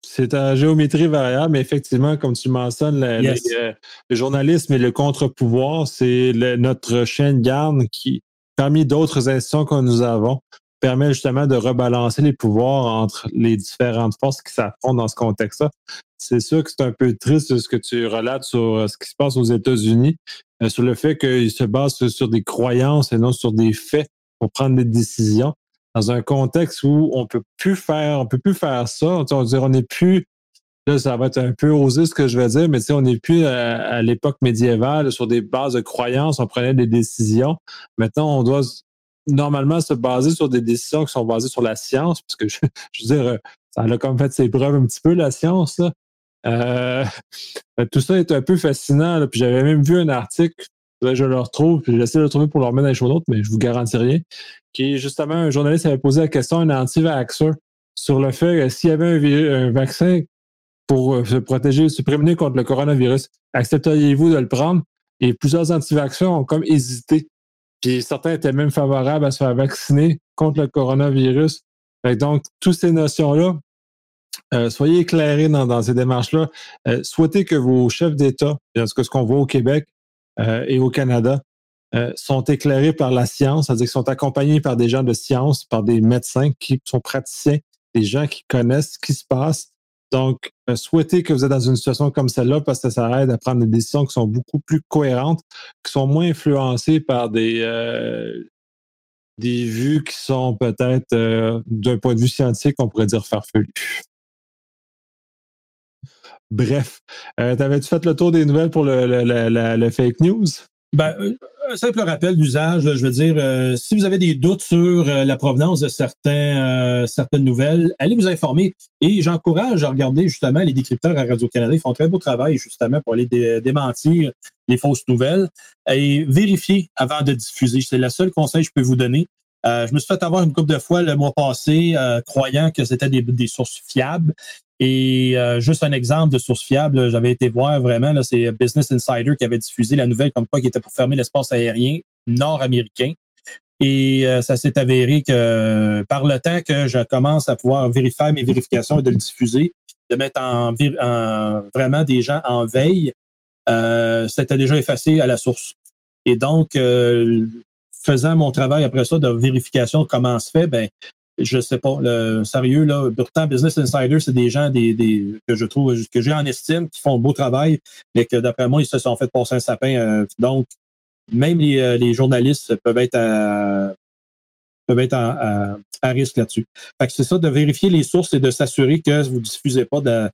c'est à géométrie variable, mais effectivement, comme tu mentionnes, le, euh, journalisme et le contre-pouvoir, c'est notre chien de garde qui, parmi d'autres institutions que nous avons, permet justement de rebalancer les pouvoirs entre les différentes forces qui s'affrontent dans ce contexte-là. C'est sûr que c'est un peu triste ce que tu relates sur euh, ce qui se passe aux États-Unis, euh, sur le fait qu'ils se basent sur des croyances et non sur des faits pour prendre des décisions dans un contexte où on peut plus faire, on peut plus faire ça. On dire, on n'est plus, là, ça va être un peu osé ce que je vais dire, mais on n'est plus à, l'époque médiévale sur des bases de croyances, on prenait des décisions. Maintenant, on doit normalement se baser sur des décisions qui sont basées sur la science, parce que je, veux dire, ça a comme fait ses preuves un petit peu, la science. Euh, tout ça est un peu fascinant. puis j'avais même vu un article, je le retrouve, puis j'essaie de le trouver pour le remettre dans les choses d'autres, mais je vous garantis rien, qui justement un journaliste avait posé la question à un anti-vaxxer sur le fait que s'il y avait un, vaccin pour euh, se protéger, se prémunir contre le coronavirus, accepteriez-vous de le prendre? Et plusieurs anti-vaccins ont comme hésité. Puis certains étaient même favorables à se faire vacciner contre le coronavirus. donc, toutes ces notions-là, euh, soyez éclairés dans, ces démarches-là. Euh, souhaitez que vos chefs d'État, ce que ce qu'on voit au Québec euh, et au Canada, sont éclairés par la science, c'est-à-dire qu'ils sont accompagnés par des gens de science, par des médecins qui sont praticiens, des gens qui connaissent ce qui se passe. Donc, souhaitez que vous êtes dans une situation comme celle-là parce que ça aide à prendre des décisions qui sont beaucoup plus cohérentes, qui sont moins influencées par des, des vues qui sont peut-être, d'un point de vue scientifique, on pourrait dire farfelues. Bref, euh, t'avais-tu fait le tour des nouvelles pour le, fake news? Ben, euh, un simple rappel d'usage, je veux dire, euh, si vous avez des doutes sur la provenance de certains, certaines nouvelles, allez vous informer. Et j'encourage à regarder justement les décrypteurs à Radio-Canada. Ils font un très beau travail justement pour aller démentir les fausses nouvelles et vérifier avant de diffuser. C'est le seul conseil que je peux vous donner. je me suis fait avoir une couple de fois le mois passé, croyant que c'était des, sources fiables. Et euh, juste un exemple de source fiable, j'avais été voir vraiment, c'est Business Insider qui avait diffusé la nouvelle comme quoi qui était pour fermer l'espace aérien nord-américain. Et euh, ça s'est avéré que par le temps que je commence à pouvoir vérifier mes vérifications et de le diffuser, de mettre en, vraiment des gens en veille, euh, c'était déjà effacé à la source. Et donc, faisant mon travail après ça de vérification de comment se fait, ben, je sais pas, le sérieux, là, pourtant, Business Insider, c'est des gens des, des, que je trouve, que j'ai en estime, qui font un beau travail, mais que d'après moi, ils se sont fait passer un sapin. Euh, donc, même les, euh, les, journalistes peuvent être à, peuvent être à, risque là-dessus. Fait que c'est ça, de vérifier les sources et de s'assurer que vous ne diffusez pas de,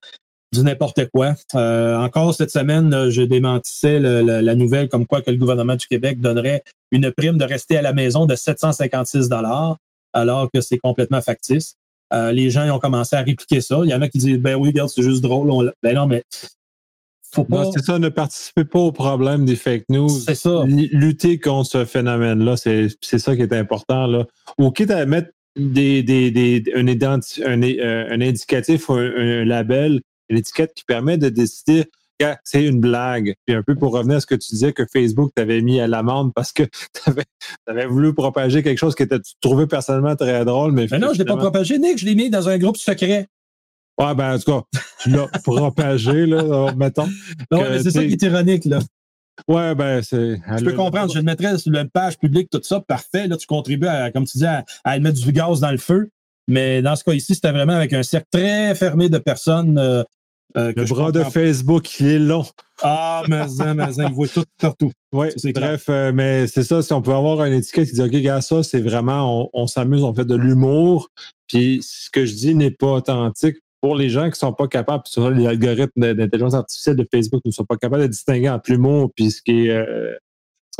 du n'importe quoi. Euh, encore cette semaine, je démentissais la nouvelle comme quoi que le gouvernement du Québec donnerait une prime de rester à la maison de 756 dollars alors que c'est complètement factice. Euh, les gens ils ont commencé à répliquer ça. Il y en a qui disent Ben oui, regarde, c'est juste drôle. Ben non, mais faut pas. c'est ça, ne participez pas au problème des fake news. C'est ça. Lutter contre ce phénomène-là, c'est ça qui est important. Là. Ou quitte à mettre des, des, des, un, un, euh, un, indicatif, un, un label, une étiquette qui permet de décider c'est une blague. Puis un peu pour revenir à ce que tu disais que Facebook t'avait mis à l'amende parce que tu avais, voulu propager quelque chose que tu trouvais personnellement très drôle. Mais, non, je ne l'ai pas propagé, Nick, je l'ai mis dans un groupe secret. Ouais, ben en tout cas, tu l'as propagé, là, mettons. Non, mais c'est ça qui est ironique, là. Ouais, ben c'est. Je peux comprendre. Je le mettrais sur la page publique, tout ça, parfait. Là, tu contribues, à, comme tu dis, à, à, mettre du gaz dans le feu. Mais dans ce cas ici, c'était vraiment avec un cercle très fermé de personnes euh, euh, le bras de Facebook, il est long. Ah, mais, mais, il voit tout partout. Oui, bref, euh, mais c'est ça, si on peut avoir une étiquette qui dit, OK, gars, ça, c'est vraiment, on, s'amuse, on fait de l'humour. Puis ce que je dis n'est pas authentique pour les gens qui ne sont pas capables, sur les algorithmes d'intelligence artificielle de Facebook ne sont pas capables de distinguer entre l'humour puis ce qui est. Euh,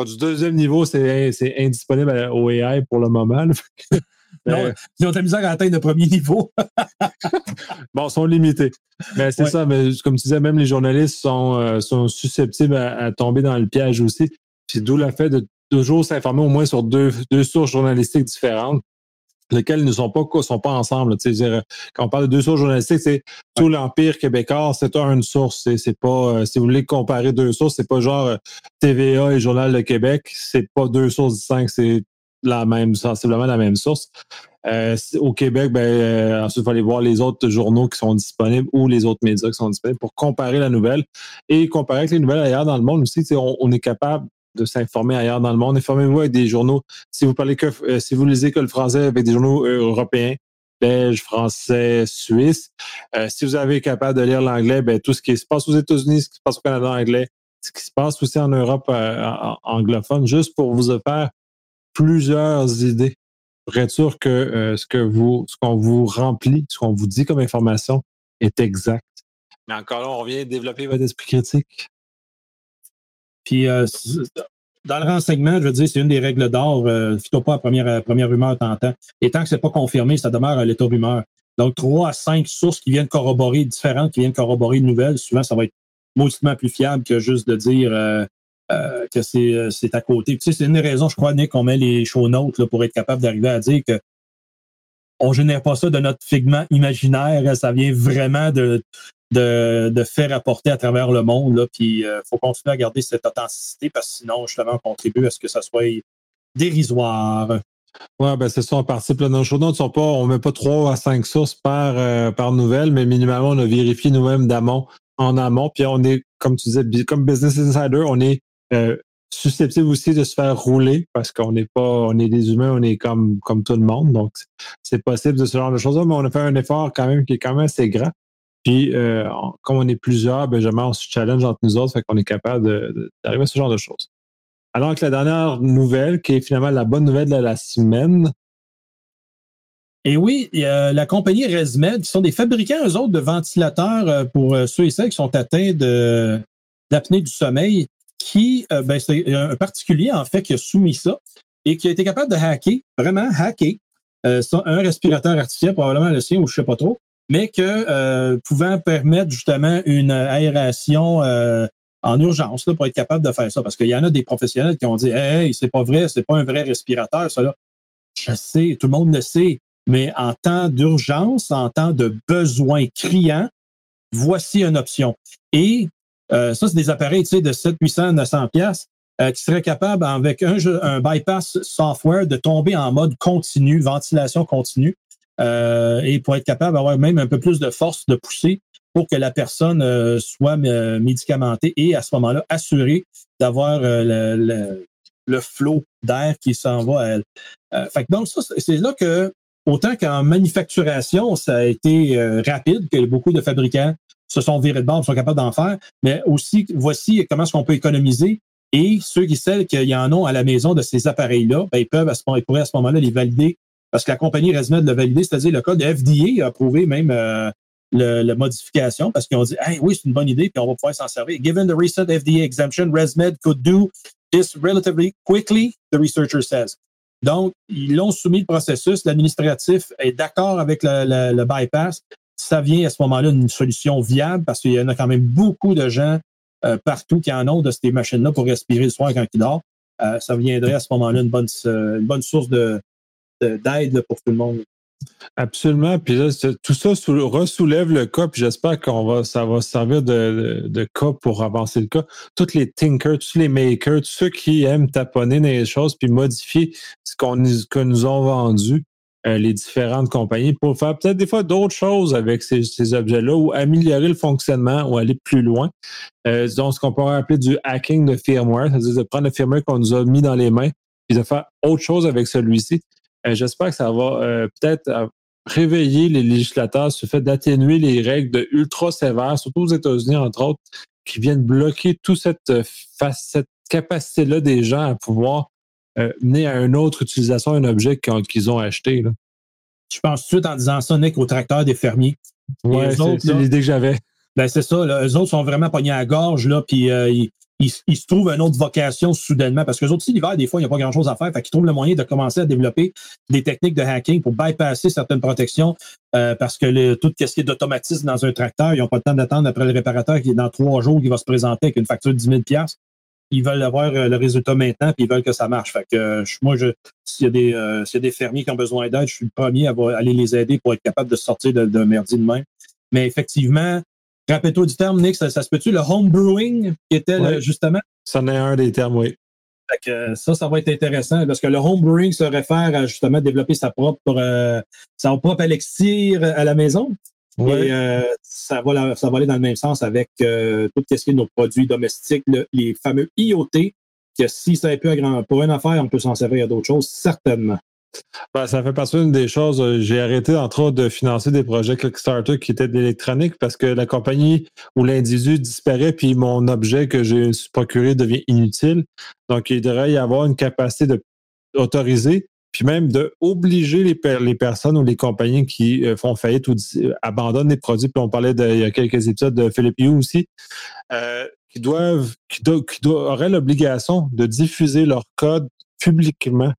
du deuxième niveau, c'est indisponible au AI pour le moment. Non, ils ont de la misère à atteindre le premier niveau. bon, ils sont limités. Mais c'est ça, mais comme tu disais, même les journalistes sont, euh, sont susceptibles à, tomber dans le piège aussi. C'est d'où le fait de toujours s'informer au moins sur deux, deux sources journalistiques différentes lesquelles ne sont pas sont pas ensemble. quand on parle de deux sources journalistiques, c'est tout l'empire québécois, c'est une source. C'est pas euh, si vous voulez comparer deux sources, c'est pas genre euh, TVA et Journal de Québec, c'est pas deux sources distinctes, c'est la même, sensiblement la même source. Euh, au Québec, ben, euh, ensuite, il faut aller voir les autres journaux qui sont disponibles ou les autres médias qui sont disponibles pour comparer la nouvelle et comparer avec les nouvelles ailleurs dans le monde aussi. On, est capable de s'informer ailleurs dans le monde. Informez-vous avec des journaux. Si vous parlez que, euh, si vous lisez que le français avec des journaux européens, belges, français, suisses. si vous avez capable de lire l'anglais, ben, tout ce qui se passe aux États-Unis, ce qui se passe au Canada anglais, ce qui se passe aussi en Europe anglophone, juste pour vous faire plusieurs idées pour être sûr que euh, ce que vous, ce qu'on vous remplit, ce qu'on vous dit comme information est exact. Mais encore là, on revient développer votre esprit critique. Puis, euh, dans le renseignement, je veux dire, c'est une des règles d'or. Euh, pas à première, première rumeur tentant. Et tant que c'est pas confirmé, ça demeure à l'état rumeur. Donc, trois à cinq sources qui viennent corroborer, différentes, qui viennent corroborer une nouvelle, souvent, ça va être mauditement plus fiable que juste de dire euh, euh, que c'est, c'est à côté. Tu sais, c'est une des raisons, je crois, Nick, qu'on met les show notes là, pour être capable d'arriver à dire que on génère pas ça de notre figment imaginaire, ça vient vraiment de, de, de faits rapportés à travers le monde. Là, puis il euh, faut continuer à garder cette authenticité parce que sinon, justement, on contribue à ce que ça soit dérisoire. Oui, ben c'est ça, on participe. Là, nos ne sont pas, on met pas trois à cinq sources par, euh, par nouvelle, mais minimalement, on a vérifié nous-mêmes d'amont, en amont. Puis on est, comme tu disais, comme Business Insider, on est euh, susceptible aussi de se faire rouler parce qu'on n'est pas, on est des humains, on est comme, comme tout le monde. Donc, c'est possible de ce genre de choses-là, mais on a fait un effort quand même qui est quand même assez grand. Puis, euh, comme on est plusieurs, Benjamin, on se challenge entre nous autres, fait qu'on est capable d'arriver à ce genre de choses. Alors avec la dernière nouvelle, qui est finalement la bonne nouvelle de la semaine. Et oui, la compagnie ResMed, qui sont des fabricants, eux autres, de ventilateurs euh, pour ceux et celles qui sont atteints d'apnée du sommeil, qui, ben, c'est un particulier, en fait, qui a soumis ça et qui a été capable de hacker, vraiment hacker, un respirateur artificiel, probablement le sien ou je sais pas trop, mais que euh, pouvant permettre justement une aération euh, en urgence là, pour être capable de faire ça. Parce qu'il y en a des professionnels qui ont dit Hey, c'est pas vrai, c'est pas un vrai respirateur, ça là. Je sais, tout le monde le sait, mais en temps d'urgence, en temps de besoin criant, voici une option. Et euh, ça, c'est des appareils de 7, 800, 900 pièces qui seraient capables, avec un, bypass software, de tomber en mode continu, ventilation continue, euh, et pour être capable d'avoir même un peu plus de force de pousser pour que la personne euh, soit euh, médicamentée et à ce moment-là assurée d'avoir le, le, flot d'air qui s'en va à elle. fait donc, ça, c'est là que, autant qu'en manufacturation, ça a été rapide, que beaucoup de fabricants se sont virés de bord, sont capables d'en faire, mais aussi, voici comment est-ce qu'on peut économiser. Et ceux qui savent qu'il y en ont à la maison de ces appareils-là, ben, ils peuvent à ce moment, ils pourraient à ce moment-là les valider parce que la compagnie ResMed l'a validé, c'est-à-dire le code de FDA a approuvé même euh, la modification parce qu'ils ont dit hey, oui, c'est une bonne idée, puis on va pouvoir s'en servir. Given the recent FDA exemption, ResMed could do this relatively quickly, the researcher says. Donc, ils l'ont soumis le processus. L'administratif est d'accord avec le, bypass. Ça vient à ce moment-là d'une solution viable parce qu'il y en a quand même beaucoup de gens euh, partout qui en ont de ces machines-là pour respirer le soir quand ils dorment. Euh, ça viendrait à ce moment-là une bonne, bonne source de, d'aide pour tout le monde. Absolument. Puis tout ça ressoulève le cas, puis j'espère qu'on va, ça va servir de, cas pour avancer le cas. Tous les thinkers, tous les makers, tous ceux qui aiment taponner dans les choses puis modifier ce qu'on nous ont vendu euh, les différentes compagnies pour faire peut-être des fois d'autres choses avec ces, objets-là ou améliorer le fonctionnement ou aller plus loin. Euh, donc, ce qu'on pourrait appeler du hacking de firmware, c'est-à-dire de prendre le firmware qu'on nous a mis dans les mains et de faire autre chose avec celui-ci. Euh, j'espère que ça va euh, peut-être euh, réveiller les législateurs sur le fait d'atténuer les règles de ultra sévères, surtout aux États-Unis, entre autres, qui viennent bloquer toute cette, cette capacité-là des gens à pouvoir mener à une autre utilisation d'un objet qu'ils ont acheté. Je pense tout de suite en disant ça, Nick, aux tracteurs des fermiers? Oui, c'est l'idée que j'avais. Ben c'est ça, là, eux autres sont vraiment pognés à la gorge, là, puis ils, ils, se trouvent une autre vocation soudainement. Parce que autres aussi, l'hiver, des fois, il n'y a pas grand-chose à faire. Fait qu'ils trouvent le moyen de commencer à développer des techniques de hacking pour bypasser certaines protections. Euh, parce que le, tout ce qui est d'automatisme dans un tracteur, ils n'ont pas le temps d'attendre après le réparateur qui est dans trois jours qui va se présenter avec une facture de 10 000 Ils veulent avoir euh, le résultat maintenant, puis ils veulent que ça marche. Fait que euh, moi, s'il y, a des, y a des fermiers qui ont besoin d'aide, je suis le premier à aller les aider pour être capable de sortir de, de merdier de. Mais effectivement, Rappelle-toi du terme, Nick, ça, se peut-tu, le homebrewing, qui était justement? Ça en est un des termes, oui. ça, ça va être intéressant parce que le homebrewing se réfère à justement développer sa propre, euh, sa propre élixir à la maison. Et euh, ça, va, ça va aller dans le même sens avec euh, tout ce qui est nos produits domestiques, les fameux IoT, que si ça n'est plus grand, pour une affaire, on peut s'en servir à d'autres choses, certainement. Ben, ça fait partie d'une des choses. Euh, j'ai arrêté, entre autres, de financer des projets Kickstarter qui étaient de l'électronique parce que la compagnie ou l'individu disparaît puis mon objet que j'ai procuré devient inutile. Donc, il devrait y avoir une capacité de autoriser puis même d'obliger les, les personnes ou les compagnies qui euh, font faillite ou euh, abandonnent les produits. Puis on parlait il y a quelques épisodes de Philippe Hugh aussi, qui doivent, qui, qui auraient l'obligation de diffuser leur code publiquement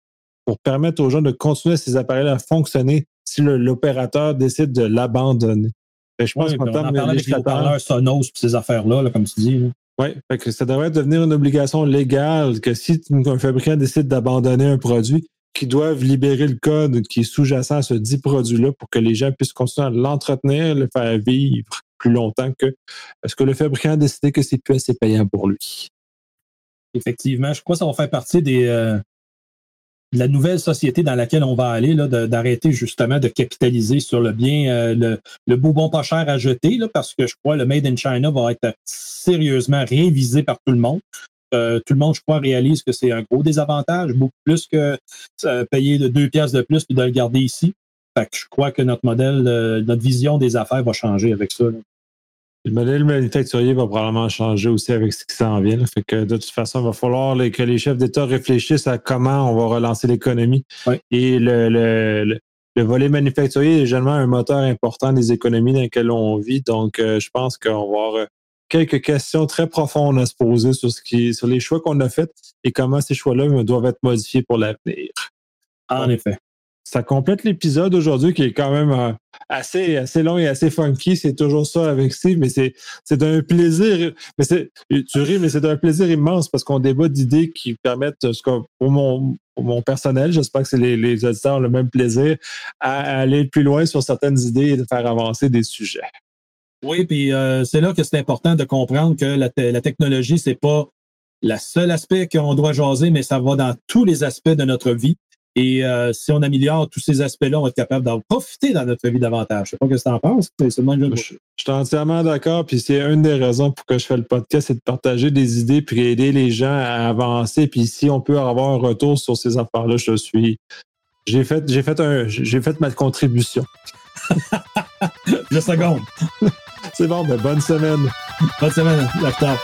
pour permettre aux gens de continuer ces appareils à fonctionner si l'opérateur décide de l'abandonner. Je pense qu'on parle avec les haut Sonos et ces affaires-là, comme tu dis. Oui, ça devrait devenir une obligation légale que si un fabricant décide d'abandonner un produit, qu'ils doivent libérer le code qui est sous-jacent à ce dit produit-là pour que les gens puissent continuer à l'entretenir, le faire vivre plus longtemps que ce que le fabricant a décidé que c'est plus assez payant pour lui. Effectivement, je crois que ça va faire partie des, euh, de la nouvelle société dans laquelle on va aller, d'arrêter justement de capitaliser sur le bien, euh, le, bon pas cher à jeter, là, parce que je crois que le Made in China va être sérieusement révisé par tout le monde. Euh, tout le monde, je crois, réalise que c'est un gros désavantage, beaucoup plus que payer de deux pièces de plus et de le garder ici. Fait que je crois que notre modèle, notre vision des affaires va changer avec ça. Le modèle manufacturier va probablement changer aussi avec ce qui s'en vient. Fait que de toute façon, il va falloir que les chefs d'État réfléchissent à comment on va relancer l'économie. Et le, volet manufacturier est généralement un moteur important des économies dans lesquelles on vit. Donc, euh, je pense qu'on va avoir euh, quelques questions très profondes à se poser sur, ce qui, sur les choix qu'on a faits et comment ces choix-là doivent être modifiés pour l'avenir. En effet ça complète l'épisode aujourd'hui qui est quand même euh, assez, assez long et assez funky. C'est toujours ça avec Steve, mais c'est, c'est un plaisir. Mais c'est, tu ris, mais c'est un plaisir immense parce qu'on débat d'idées qui permettent, pour mon, pour mon personnel, j'espère que c'est les, les auditeurs ont le même plaisir, à, aller plus loin sur certaines idées et de faire avancer des sujets. Oui, puis euh, c'est là que c'est important de comprendre que la, la technologie, c'est pas le seul aspect qu'on doit jaser, mais ça va dans tous les aspects de notre vie. Et euh, si on améliore tous ces aspects-là, on va être capable d'en profiter dans notre vie davantage. Je sais pas ce que tu en penses. je, je, suis entièrement d'accord. Puis c'est une des raisons pour que je fais le podcast, c'est de partager des idées puis aider les gens à avancer. Puis si on peut avoir un retour sur ces affaires-là, je suis. J'ai fait, j'ai fait un, j'ai fait ma contribution. Le seconde. c'est bon, mais bonne semaine. Bonne semaine, l'acteur.